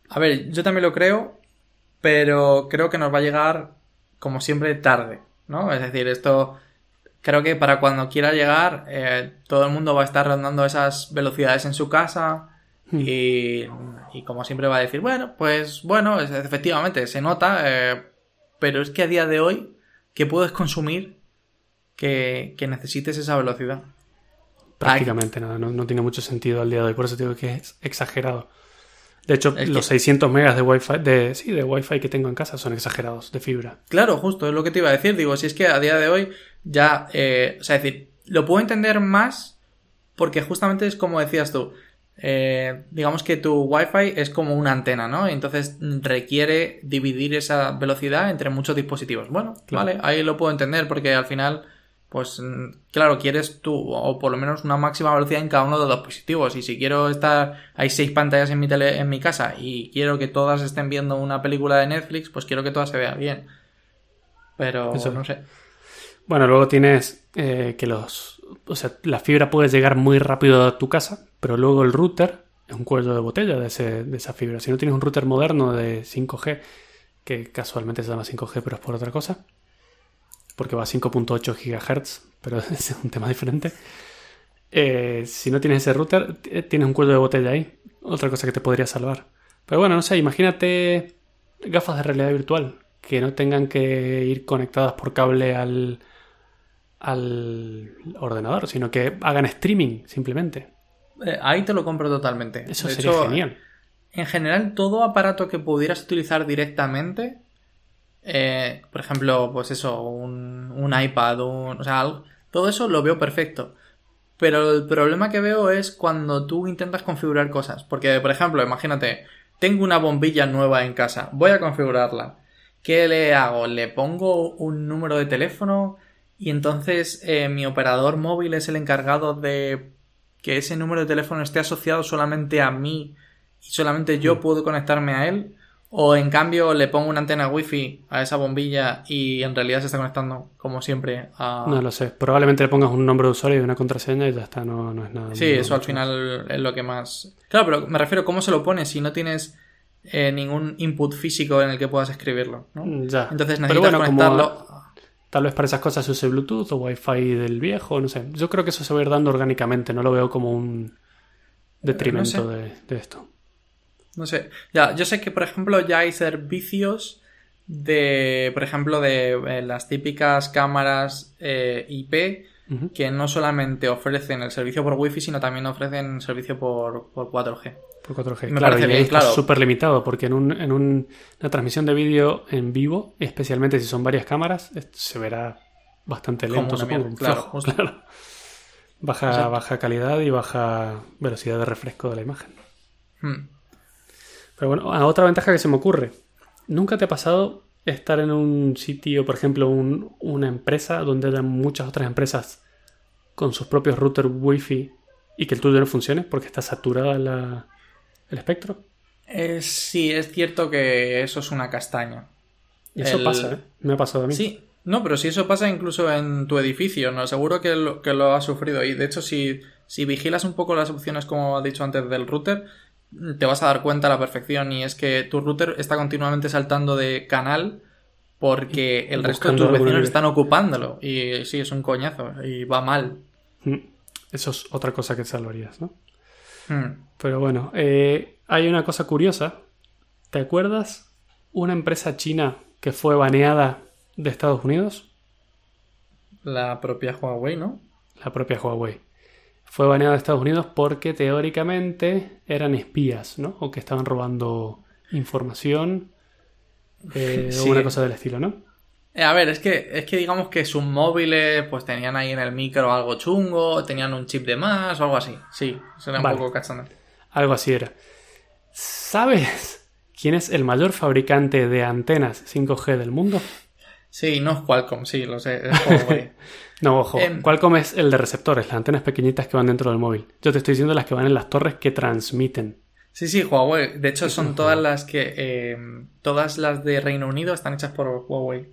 Speaker 2: A ver, yo también lo creo, pero creo que nos va a llegar, como siempre, tarde, ¿no? Es decir, esto creo que para cuando quiera llegar, eh, todo el mundo va a estar rondando esas velocidades en su casa. Y, y, como siempre va a decir, bueno, pues bueno, efectivamente, se nota, eh, pero es que a día de hoy, ¿qué puedes consumir que, que necesites esa velocidad?
Speaker 1: Prácticamente nada, no, tiene mucho sentido al día de hoy, por eso digo que es exagerado. De hecho, los 600 megas de Wi-Fi, de, sí, de Wi-Fi que tengo en casa son exagerados, de fibra.
Speaker 2: Claro, justo, es lo que te iba a decir. Digo, si es que a día de hoy ya, eh, o sea, es decir, lo puedo entender más porque justamente es como decías tú, eh, digamos que tu Wi-Fi es como una antena, ¿no? Entonces requiere dividir esa velocidad entre muchos dispositivos. Bueno, vale, ahí lo puedo entender porque al final pues claro, quieres tú, o por lo menos una máxima velocidad en cada uno de los dispositivos. Y si quiero estar, hay seis pantallas en mi, tele, en mi casa y quiero que todas estén viendo una película de Netflix, pues quiero que todas se vean bien. Pero Eso. no sé.
Speaker 1: Bueno, luego tienes eh, que los. O sea, la fibra puede llegar muy rápido a tu casa, pero luego el router es un cuello de botella de, ese, de esa fibra. Si no tienes un router moderno de 5G, que casualmente se llama 5G, pero es por otra cosa, porque va a 5.8 GHz, pero es un tema diferente. Eh, si no tienes ese router, tienes un cuello de botella ahí. Otra cosa que te podría salvar. Pero bueno, no sé, imagínate gafas de realidad virtual que no tengan que ir conectadas por cable al, al ordenador, sino que hagan streaming simplemente.
Speaker 2: Eh, ahí te lo compro totalmente.
Speaker 1: Eso sería genial.
Speaker 2: En general, todo aparato que pudieras utilizar directamente eh, por ejemplo, pues eso, un, iPad, un, o sea, todo eso lo veo perfecto. Pero el problema que veo es cuando tú intentas configurar cosas. Porque, por ejemplo, imagínate, tengo una bombilla nueva en casa, voy a configurarla. ¿Qué le hago? ¿Le pongo un número de teléfono? Y entonces eh, mi operador móvil es el encargado de que ese número de teléfono esté asociado solamente a mí y solamente yo mm. puedo conectarme a él. O en cambio le pongo una antena wifi a esa bombilla y en realidad se está conectando, como siempre, a...
Speaker 1: No lo sé. Probablemente le pongas un nombre de usuario y una contraseña y ya está, no, no es nada.
Speaker 2: Sí, eso al final es lo que más... Claro, pero me refiero a cómo se lo pones si no tienes eh, ningún input físico en el que puedas escribirlo. ¿no?
Speaker 1: Ya.
Speaker 2: Entonces necesitas conectarlo...
Speaker 1: Tal vez para esas cosas se use Bluetooth o Wi-Fi del viejo, no sé. Yo creo que eso se va a ir dando orgánicamente, no lo veo como un detrimento de esto.
Speaker 2: No sé. Ya, yo sé que, por ejemplo, ya hay servicios de, por ejemplo, de eh, las típicas cámaras eh, IP que no solamente ofrecen el servicio por Wi-Fi, sino también ofrecen servicio por, por 4G.
Speaker 1: Por 4G.
Speaker 2: Me
Speaker 1: claro,
Speaker 2: parece
Speaker 1: y ahí
Speaker 2: bien,
Speaker 1: está
Speaker 2: claro.
Speaker 1: súper limitado, porque en, un- en un- una transmisión de vídeo en vivo, especialmente si son varias cámaras, se verá bastante lento, supongo.
Speaker 2: mierda, claro,
Speaker 1: flojo, claro. Baja,
Speaker 2: Exacto.
Speaker 1: baja calidad y baja velocidad de refresco de la imagen.
Speaker 2: Hmm.
Speaker 1: Pero bueno, a otra ventaja que se me ocurre. ¿Nunca te ha pasado estar en un sitio, por ejemplo, un- una empresa donde hayan muchas otras empresas con sus propios routers Wi-Fi y que el tuyo no funcione porque está saturada la- el espectro?
Speaker 2: Eh, sí, es cierto que eso es una castaña.
Speaker 1: Y eso
Speaker 2: El-
Speaker 1: pasa, ¿eh? Me ha pasado a mí.
Speaker 2: Sí, no, pero si eso pasa incluso en tu edificio, ¿no? Seguro que lo, que lo has sufrido. Y de hecho, si, si vigilas un poco las opciones, como he dicho antes, del router, te vas a dar cuenta a la perfección. Y es que tu router está continuamente saltando de canal porque el resto de tus vecinos están ocupándolo. Y sí, es un coñazo. Y va mal.
Speaker 1: Mm. Eso es otra cosa que salvarías, ¿no?
Speaker 2: Hmm.
Speaker 1: Pero bueno, eh, hay una cosa curiosa. ¿Te acuerdas una empresa china que fue baneada de Estados Unidos?
Speaker 2: La propia Huawei, ¿no?
Speaker 1: La propia Huawei. Fue baneada de Estados Unidos porque teóricamente eran espías, ¿no? O que estaban robando información. eh,
Speaker 2: Sí.
Speaker 1: O una cosa del estilo, ¿no?
Speaker 2: Eh, A ver, es que, es que digamos que sus móviles pues tenían ahí en el micro algo chungo, tenían un chip de más o algo así. Sí, un
Speaker 1: Vale.
Speaker 2: poco cachondo.
Speaker 1: Algo así era. ¿Sabes quién es el mayor fabricante de antenas 5G del mundo?
Speaker 2: Sí, no es Qualcomm, sí, lo sé. Es Huawei.
Speaker 1: No, ojo.
Speaker 2: Em.
Speaker 1: Qualcomm es el de receptores, las antenas pequeñitas que van dentro del móvil. Yo te estoy diciendo las que van en las torres que transmiten.
Speaker 2: sí, sí, Huawei. De hecho, son todas las que. eh, todas las de Reino Unido están hechas por Huawei.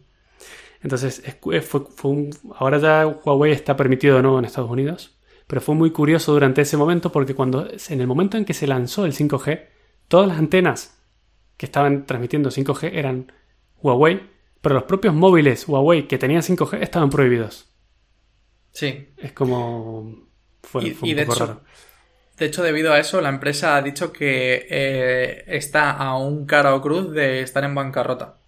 Speaker 1: Entonces, es- fue, fue un- ahora ya Huawei está permitido de nuevo en Estados Unidos, pero fue muy curioso durante ese momento porque cuando en el momento en que se lanzó el 5G, todas las antenas que estaban transmitiendo 5G eran Huawei, pero los propios móviles Huawei que tenían 5G estaban prohibidos.
Speaker 2: Sí.
Speaker 1: Es como fue,
Speaker 2: Y-
Speaker 1: fue
Speaker 2: y
Speaker 1: un
Speaker 2: de
Speaker 1: poco
Speaker 2: hecho,
Speaker 1: raro.
Speaker 2: De hecho, debido a eso, la empresa ha dicho que eh, está a un cara o cruz de estar en bancarrota.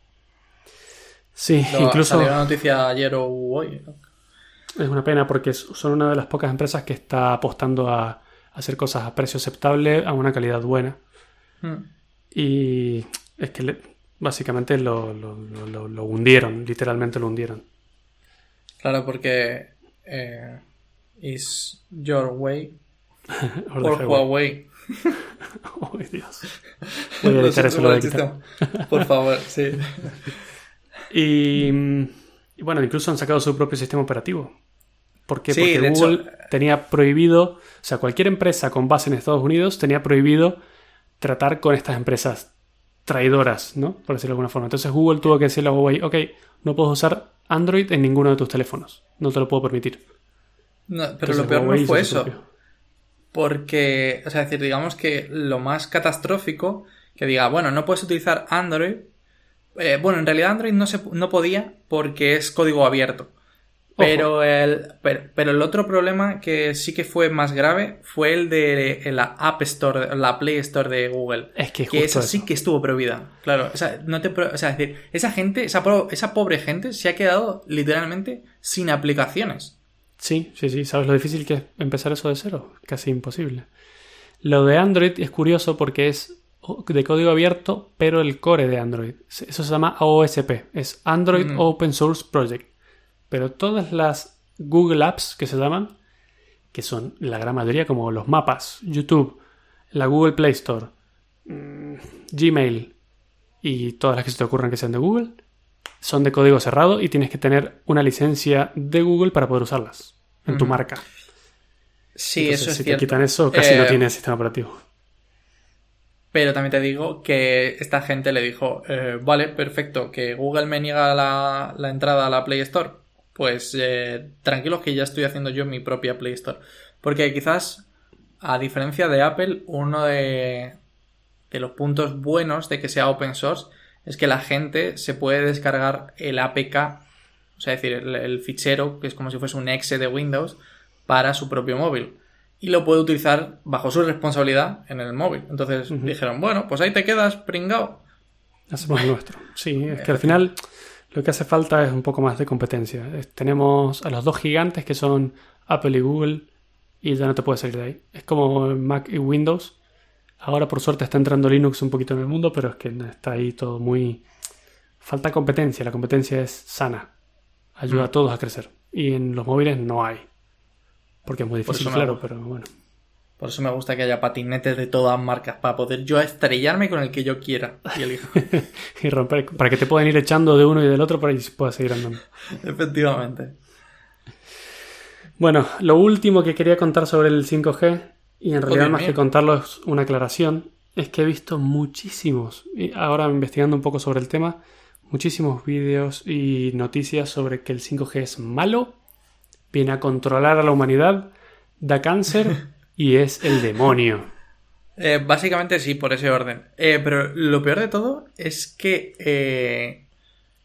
Speaker 1: Sí,
Speaker 2: Lo-
Speaker 1: incluso
Speaker 2: Salió la noticia ayer o hoy.
Speaker 1: Es una pena porque son una de las pocas empresas que está apostando a hacer cosas a precio aceptable, a una calidad buena.
Speaker 2: Hmm.
Speaker 1: Y es que le- básicamente lo, lo- lo- lo- hundieron, literalmente lo hundieron.
Speaker 2: Claro, porque eh, is your way
Speaker 1: Or highway.
Speaker 2: Huawei.
Speaker 1: Ay, Dios. Voy a editar eso, lo
Speaker 2: chiste. Por favor, sí.
Speaker 1: Y, mm, y bueno, incluso han sacado su propio sistema operativo. ¿Por qué?
Speaker 2: Sí,
Speaker 1: Porque
Speaker 2: hecho-
Speaker 1: Google tenía prohibido, o sea, cualquier empresa con base en Estados Unidos tenía prohibido tratar con estas empresas traidoras, ¿no? Por decirlo de alguna forma. Entonces Google tuvo que decirle a Huawei, ok, no puedes usar Android en ninguno de tus teléfonos. No te lo puedo permitir.
Speaker 2: No, pero
Speaker 1: Entonces,
Speaker 2: lo peor
Speaker 1: Huawei
Speaker 2: no fue eso.
Speaker 1: propio.
Speaker 2: Porque, o sea, es decir, digamos que lo más catastrófico que diga, bueno, no puedes utilizar Android. Eh, bueno, en realidad Android no, se, no podía porque es código abierto. Pero el, pero, pero el otro problema que sí que fue más grave fue el de la App Store, la Play Store de Google.
Speaker 1: Es que
Speaker 2: Que esa sí
Speaker 1: eso.
Speaker 2: que estuvo prohibida. Claro, o sea, no te, o sea, es decir, esa gente, esa, esa pobre gente se ha quedado literalmente sin aplicaciones.
Speaker 1: Sí, sí, sí. ¿Sabes lo difícil que es empezar eso de cero? Casi imposible. Lo de Android es curioso porque es de código abierto, pero el core de Android. Eso se llama OSP. Es Android
Speaker 2: Mm.
Speaker 1: Open Source Project. Pero todas las Google Apps que se llaman, que son la gran mayoría como los mapas, YouTube, la Google Play Store, mm, Gmail y todas las que se te ocurran que sean de Google, son de código cerrado y tienes que tener una licencia de Google para poder usarlas en tu marca.
Speaker 2: Sí,
Speaker 1: Entonces,
Speaker 2: eso es
Speaker 1: si
Speaker 2: cierto.
Speaker 1: te quitan eso, casi
Speaker 2: Eh,
Speaker 1: no tienes sistema operativo.
Speaker 2: Pero también te digo que esta gente le dijo, eh, vale, perfecto, que Google me niega la, entrada a la Play Store. Pues eh, tranquilos que ya estoy haciendo yo mi propia Play Store. Porque quizás, a diferencia de Apple, uno de, los puntos buenos de que sea open source es que la gente se puede descargar el APK, o sea, es decir, el fichero, que es como si fuese un exe de Windows, para su propio móvil. Y lo puede utilizar bajo su responsabilidad en el móvil. Entonces dijeron, bueno, pues ahí te quedas, pringao.
Speaker 1: Hacemos nuestro. Sí, es que al final Lo que hace falta es un poco más de competencia. Tenemos a los dos gigantes que son Apple y Google y ya no te puedes salir de ahí. Es como Mac y Windows. Ahora por suerte está entrando Linux un poquito en el mundo, pero es que está ahí todo muy... Falta competencia. La competencia es sana. Ayuda
Speaker 2: Mm.
Speaker 1: a todos a crecer. Y en los móviles no hay. Porque es muy difícil, claro, pero bueno.
Speaker 2: Por eso me gusta que haya patinetes de todas marcas, para poder yo estrellarme con el que yo quiera y
Speaker 1: romper, para que te puedan ir echando de uno y del otro para que puedas seguir andando.
Speaker 2: Efectivamente.
Speaker 1: Bueno, lo último que quería contar sobre el 5G, y en realidad más que contarlo es una aclaración, es que he visto muchísimos, y ahora investigando un poco sobre el tema, muchísimos vídeos y noticias sobre que el 5G es malo, viene a controlar a la humanidad, da cáncer y es el demonio.
Speaker 2: Eh, básicamente sí, por ese orden. Eh, pero lo peor de todo es que eh,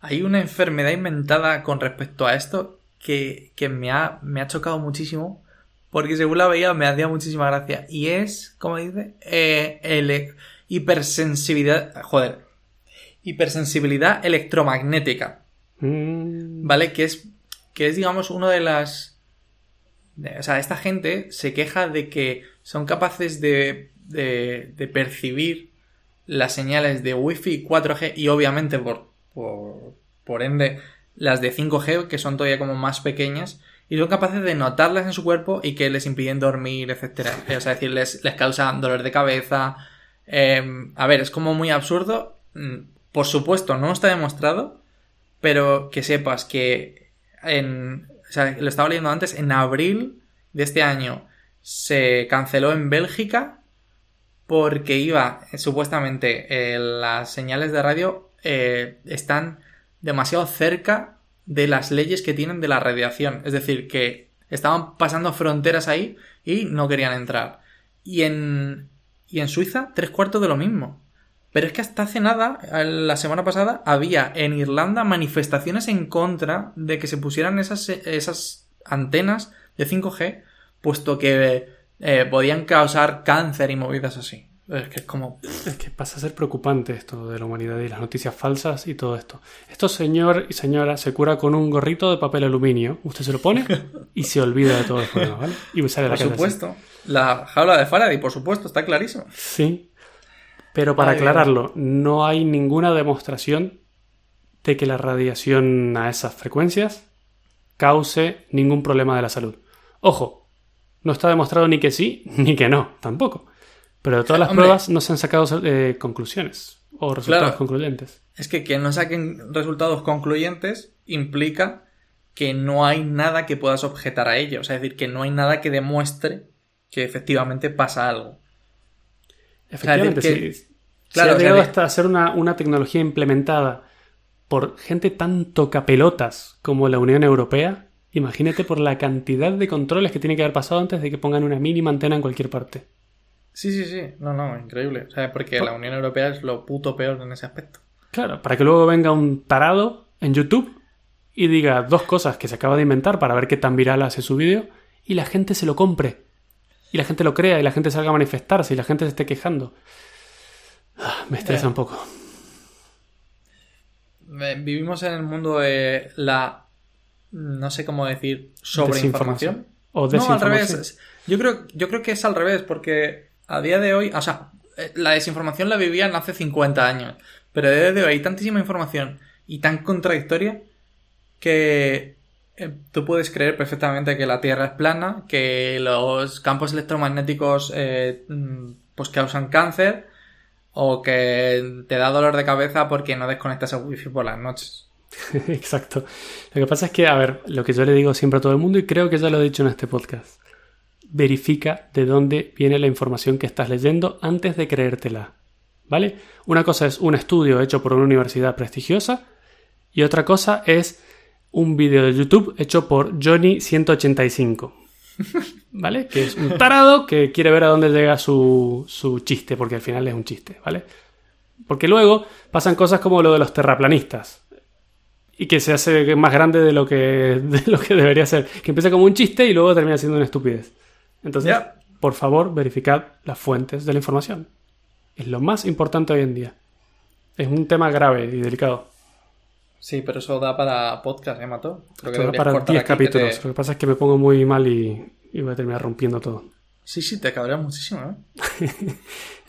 Speaker 2: hay una enfermedad inventada con respecto a esto que, que me, ha, me ha chocado muchísimo. Porque según la veía me hacía muchísima gracia. Y es, ¿cómo dice? Eh, ele- hipersensibilidad. Joder. Hipersensibilidad electromagnética.
Speaker 1: Mm,
Speaker 2: ¿Vale? Que es, que es digamos, una de las... o sea, esta gente se queja de que son capaces de, de, de percibir las señales de Wi-Fi 4G y obviamente por, por, por ende las de 5G que son todavía como más pequeñas y son capaces de notarlas en su cuerpo y que les impiden dormir, etcétera. O sea, es decir, les, les causan dolor de cabeza. Eh, a ver, es como muy absurdo. Mm, Por supuesto, no está demostrado, pero que sepas que en, o sea, lo estaba leyendo antes, en abril de este año se canceló en Bélgica porque iba, supuestamente, eh, las señales de radio eh, están demasiado cerca de las leyes que tienen de la radiación. Es decir, que estaban pasando fronteras ahí y no querían entrar. Y en, y en Suiza, tres cuartos de lo mismo. Pero es que hasta hace nada, la semana pasada, había en Irlanda manifestaciones en contra de que se pusieran esas, esas antenas de 5G, puesto que eh, podían causar cáncer y movidas así. Es que es como...
Speaker 1: Es que pasa a ser preocupante esto de la humanidad y las noticias falsas y todo esto. Esto, señor y señora, se cura con un gorrito de papel aluminio. Usted se lo pone y se olvida de todo el problema, ¿vale? Y sale a la
Speaker 2: Por
Speaker 1: así.
Speaker 2: supuesto. La jaula de Faraday, por supuesto, está clarísimo.
Speaker 1: Sí. Pero para
Speaker 2: Ay,
Speaker 1: aclararlo, no hay ninguna demostración de que la radiación a esas frecuencias cause ningún problema de la salud. Ojo, no está demostrado ni que sí ni que no, tampoco. Pero de todas las
Speaker 2: Hombre.
Speaker 1: pruebas no se han sacado eh, conclusiones o resultados
Speaker 2: Claro.
Speaker 1: concluyentes.
Speaker 2: Es que que no saquen resultados concluyentes implica que no hay nada que puedas objetar a ello. O sea, es decir, que no hay nada que demuestre que efectivamente pasa algo.
Speaker 1: Efectivamente,
Speaker 2: que-
Speaker 1: sí.
Speaker 2: claro,
Speaker 1: si ha
Speaker 2: o sea,
Speaker 1: llegado hasta ser una, una tecnología implementada por gente tan tocapelotas como la Unión Europea, imagínate por la cantidad de controles que tiene que haber pasado antes de que pongan una mínima antena en cualquier parte.
Speaker 2: Sí, sí, sí. No, no, increíble. O sea, porque la Unión Europea es lo puto peor en ese aspecto.
Speaker 1: Claro, para que luego venga un tarado en YouTube y diga dos cosas que se acaba de inventar para ver qué tan viral hace su vídeo y la gente se lo compre. Y la gente lo crea y la gente salga a manifestarse y la gente se esté quejando. Ah, me estresa un poco.
Speaker 2: Vivimos en el mundo de la. No sé cómo decir. Sobreinformación.
Speaker 1: O
Speaker 2: No, al
Speaker 1: desinformación.
Speaker 2: revés. Yo creo, yo creo que es al revés, porque a día de hoy, o sea, eh, la desinformación la vivían hace 50 años, pero a día de hoy hay tantísima información y tan contradictoria que tú puedes creer perfectamente que la Tierra es plana, que los campos electromagnéticos eh, mm, pues causan cáncer o que te da dolor de cabeza porque no desconectas el wifi por las noches.
Speaker 1: Exacto. Lo que pasa es que, a ver, lo que yo le digo siempre a todo el mundo, y creo que ya lo he dicho en este podcast, verifica de dónde viene la información que estás leyendo antes de creértela. ¿Vale? Una cosa es un estudio hecho por una universidad prestigiosa y otra cosa es un vídeo de YouTube hecho por Johnny185. ¿Vale? Que es un tarado que quiere ver a dónde llega su, su chiste, porque al final es un chiste, ¿vale? Porque luego pasan cosas como lo de los terraplanistas. Y que se hace más grande de lo que, de lo que debería ser. Que empieza como un chiste y luego termina siendo una estupidez. Entonces, por favor, verificad las fuentes de la información. Es lo más importante hoy en día. Es un tema grave y delicado.
Speaker 2: Sí, pero eso da para podcast, ¿eh, Mato? Creo que
Speaker 1: da para
Speaker 2: cortar
Speaker 1: 10
Speaker 2: aquí que
Speaker 1: capítulos.
Speaker 2: te-
Speaker 1: Lo que pasa es que me pongo muy mal y, y voy a terminar rompiendo todo.
Speaker 2: Sí, sí, te cabrea muchísimo, ¿eh?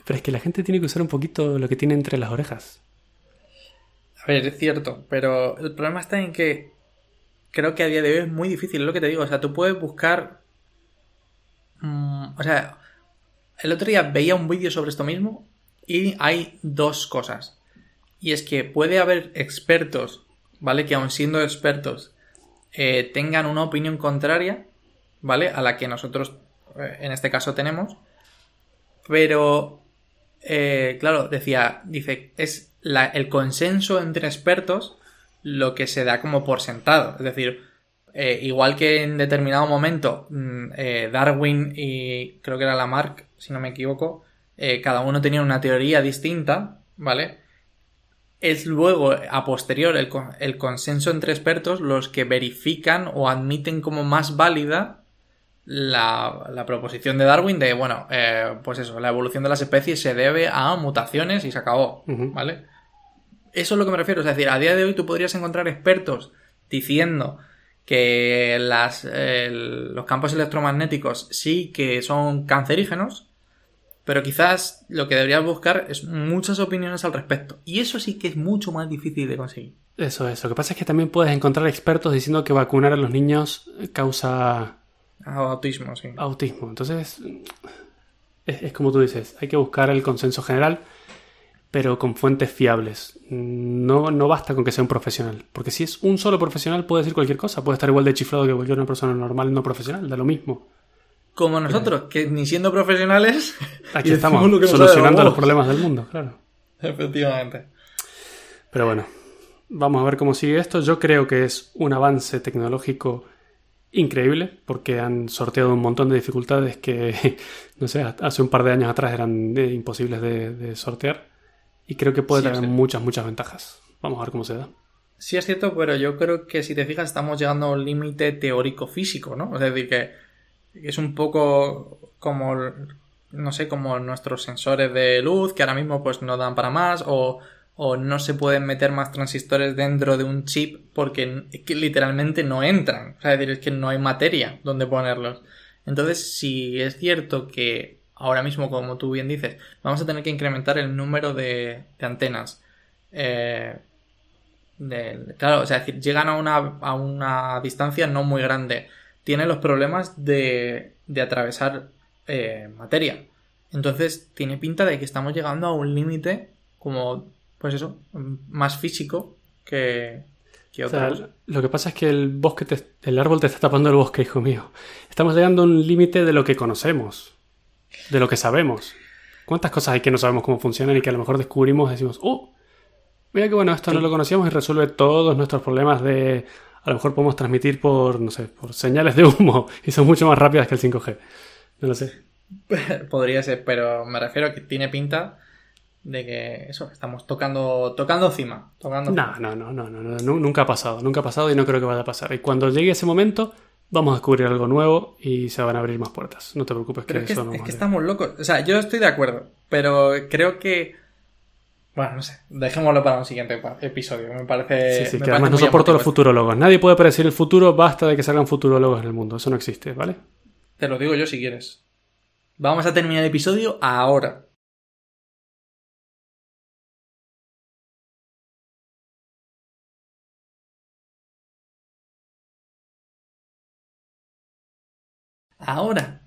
Speaker 1: Pero es que la gente tiene que usar un poquito lo que tiene entre las orejas.
Speaker 2: A ver, es cierto, pero el problema está en que creo que a día de hoy es muy difícil, es lo que te digo. O sea, tú puedes buscar. mm, o sea, el otro día veía un vídeo sobre esto mismo y hay dos cosas. Y es que puede haber expertos, ¿vale? Que aun siendo expertos, eh, tengan una opinión contraria, ¿vale? A la que nosotros, eh, en este caso, tenemos. Pero eh, claro, decía, dice, es la- el consenso entre expertos lo que se da como por sentado. Es decir, igual que en determinado momento mm, Darwin y creo que era Lamarck, si no me equivoco, cada uno tenía una teoría distinta, ¿vale? Es luego, a posterior, el, el consenso entre expertos los que verifican o admiten como más válida la, la proposición de Darwin de, bueno, eh, pues eso, la evolución de las especies se debe a mutaciones y se acabó. ¿vale? Eso es lo que me refiero, es decir, a día de hoy tú podrías encontrar expertos diciendo que las, los campos electromagnéticos sí que son cancerígenos, pero quizás lo que deberías buscar es muchas opiniones al respecto. Y eso sí que es mucho más difícil de conseguir.
Speaker 1: Eso es. Lo que pasa es que también puedes encontrar expertos diciendo que vacunar a los niños causa
Speaker 2: Autismo, sí.
Speaker 1: autismo. Entonces, es, es como tú dices, hay que buscar el consenso general, pero con fuentes fiables. No, no basta con que sea un profesional, porque si es un solo profesional puede decir cualquier cosa, puede estar igual de chiflado que cualquier una persona normal no profesional, da lo mismo.
Speaker 2: Como nosotros, que ni siendo profesionales...
Speaker 1: Aquí estamos
Speaker 2: lo que
Speaker 1: solucionando los problemas del mundo, claro.
Speaker 2: Efectivamente.
Speaker 1: Pero bueno, vamos a ver cómo sigue esto. Yo creo que es un avance tecnológico increíble porque han sorteado un montón de dificultades que, no sé, hace un par de años atrás eran eh, imposibles de, de sortear. Y creo que puede
Speaker 2: Sí,
Speaker 1: tener muchas, muchas ventajas. Vamos a ver cómo se da.
Speaker 2: Sí es cierto, pero yo creo que si te fijas estamos llegando a un límite teórico-físico, ¿no? Es decir, que es un poco como, no sé, como nuestros sensores de luz, que ahora mismo pues no dan para más, o, o no se pueden meter más transistores dentro de un chip porque literalmente no entran. O sea, es decir, es que no hay materia donde ponerlos. Entonces, si es cierto que ahora mismo, como tú bien dices, vamos a tener que incrementar el número de, de antenas. Eh, claro, o sea, es decir, llegan a una, a una distancia no muy grande. Tienen los problemas de, de atravesar eh, materia. Entonces, tiene pinta de que estamos llegando a un límite como, pues eso, más físico que, que
Speaker 1: O
Speaker 2: otra
Speaker 1: sea,
Speaker 2: cosa.
Speaker 1: lo que pasa es que el bosque te- el árbol te está tapando el bosque, hijo mío. Estamos llegando a un límite de lo que conocemos, de lo que sabemos. ¿Cuántas cosas hay que no sabemos cómo funcionan y que a lo mejor descubrimos y decimos, oh, mira que bueno, esto no lo conocíamos y resuelve todos nuestros problemas de... A lo mejor podemos transmitir por, no sé, por señales de humo y son mucho más rápidas que el 5G. No lo sé.
Speaker 2: Podría ser, pero me refiero a que tiene pinta de que eso, estamos tocando, tocando cima. Tocando
Speaker 1: No, no, no, no, no, no, nu- nunca ha pasado, nunca ha pasado y no creo que vaya a pasar. Y cuando llegue ese momento, vamos a descubrir algo nuevo y se van a abrir más puertas. No te preocupes que
Speaker 2: Pero es que,
Speaker 1: eso no
Speaker 2: es que estamos locos. O sea, yo estoy de acuerdo, pero creo que. Bueno, no sé. Dejémoslo para un siguiente episodio. Me parece.
Speaker 1: Sí, sí,
Speaker 2: me
Speaker 1: que además no soporto los futurólogos. Nadie puede predecir el futuro, basta de que salgan futurólogos en el mundo. Eso no existe, ¿vale?
Speaker 2: Te lo digo yo si quieres. Vamos a terminar el episodio ahora. Ahora.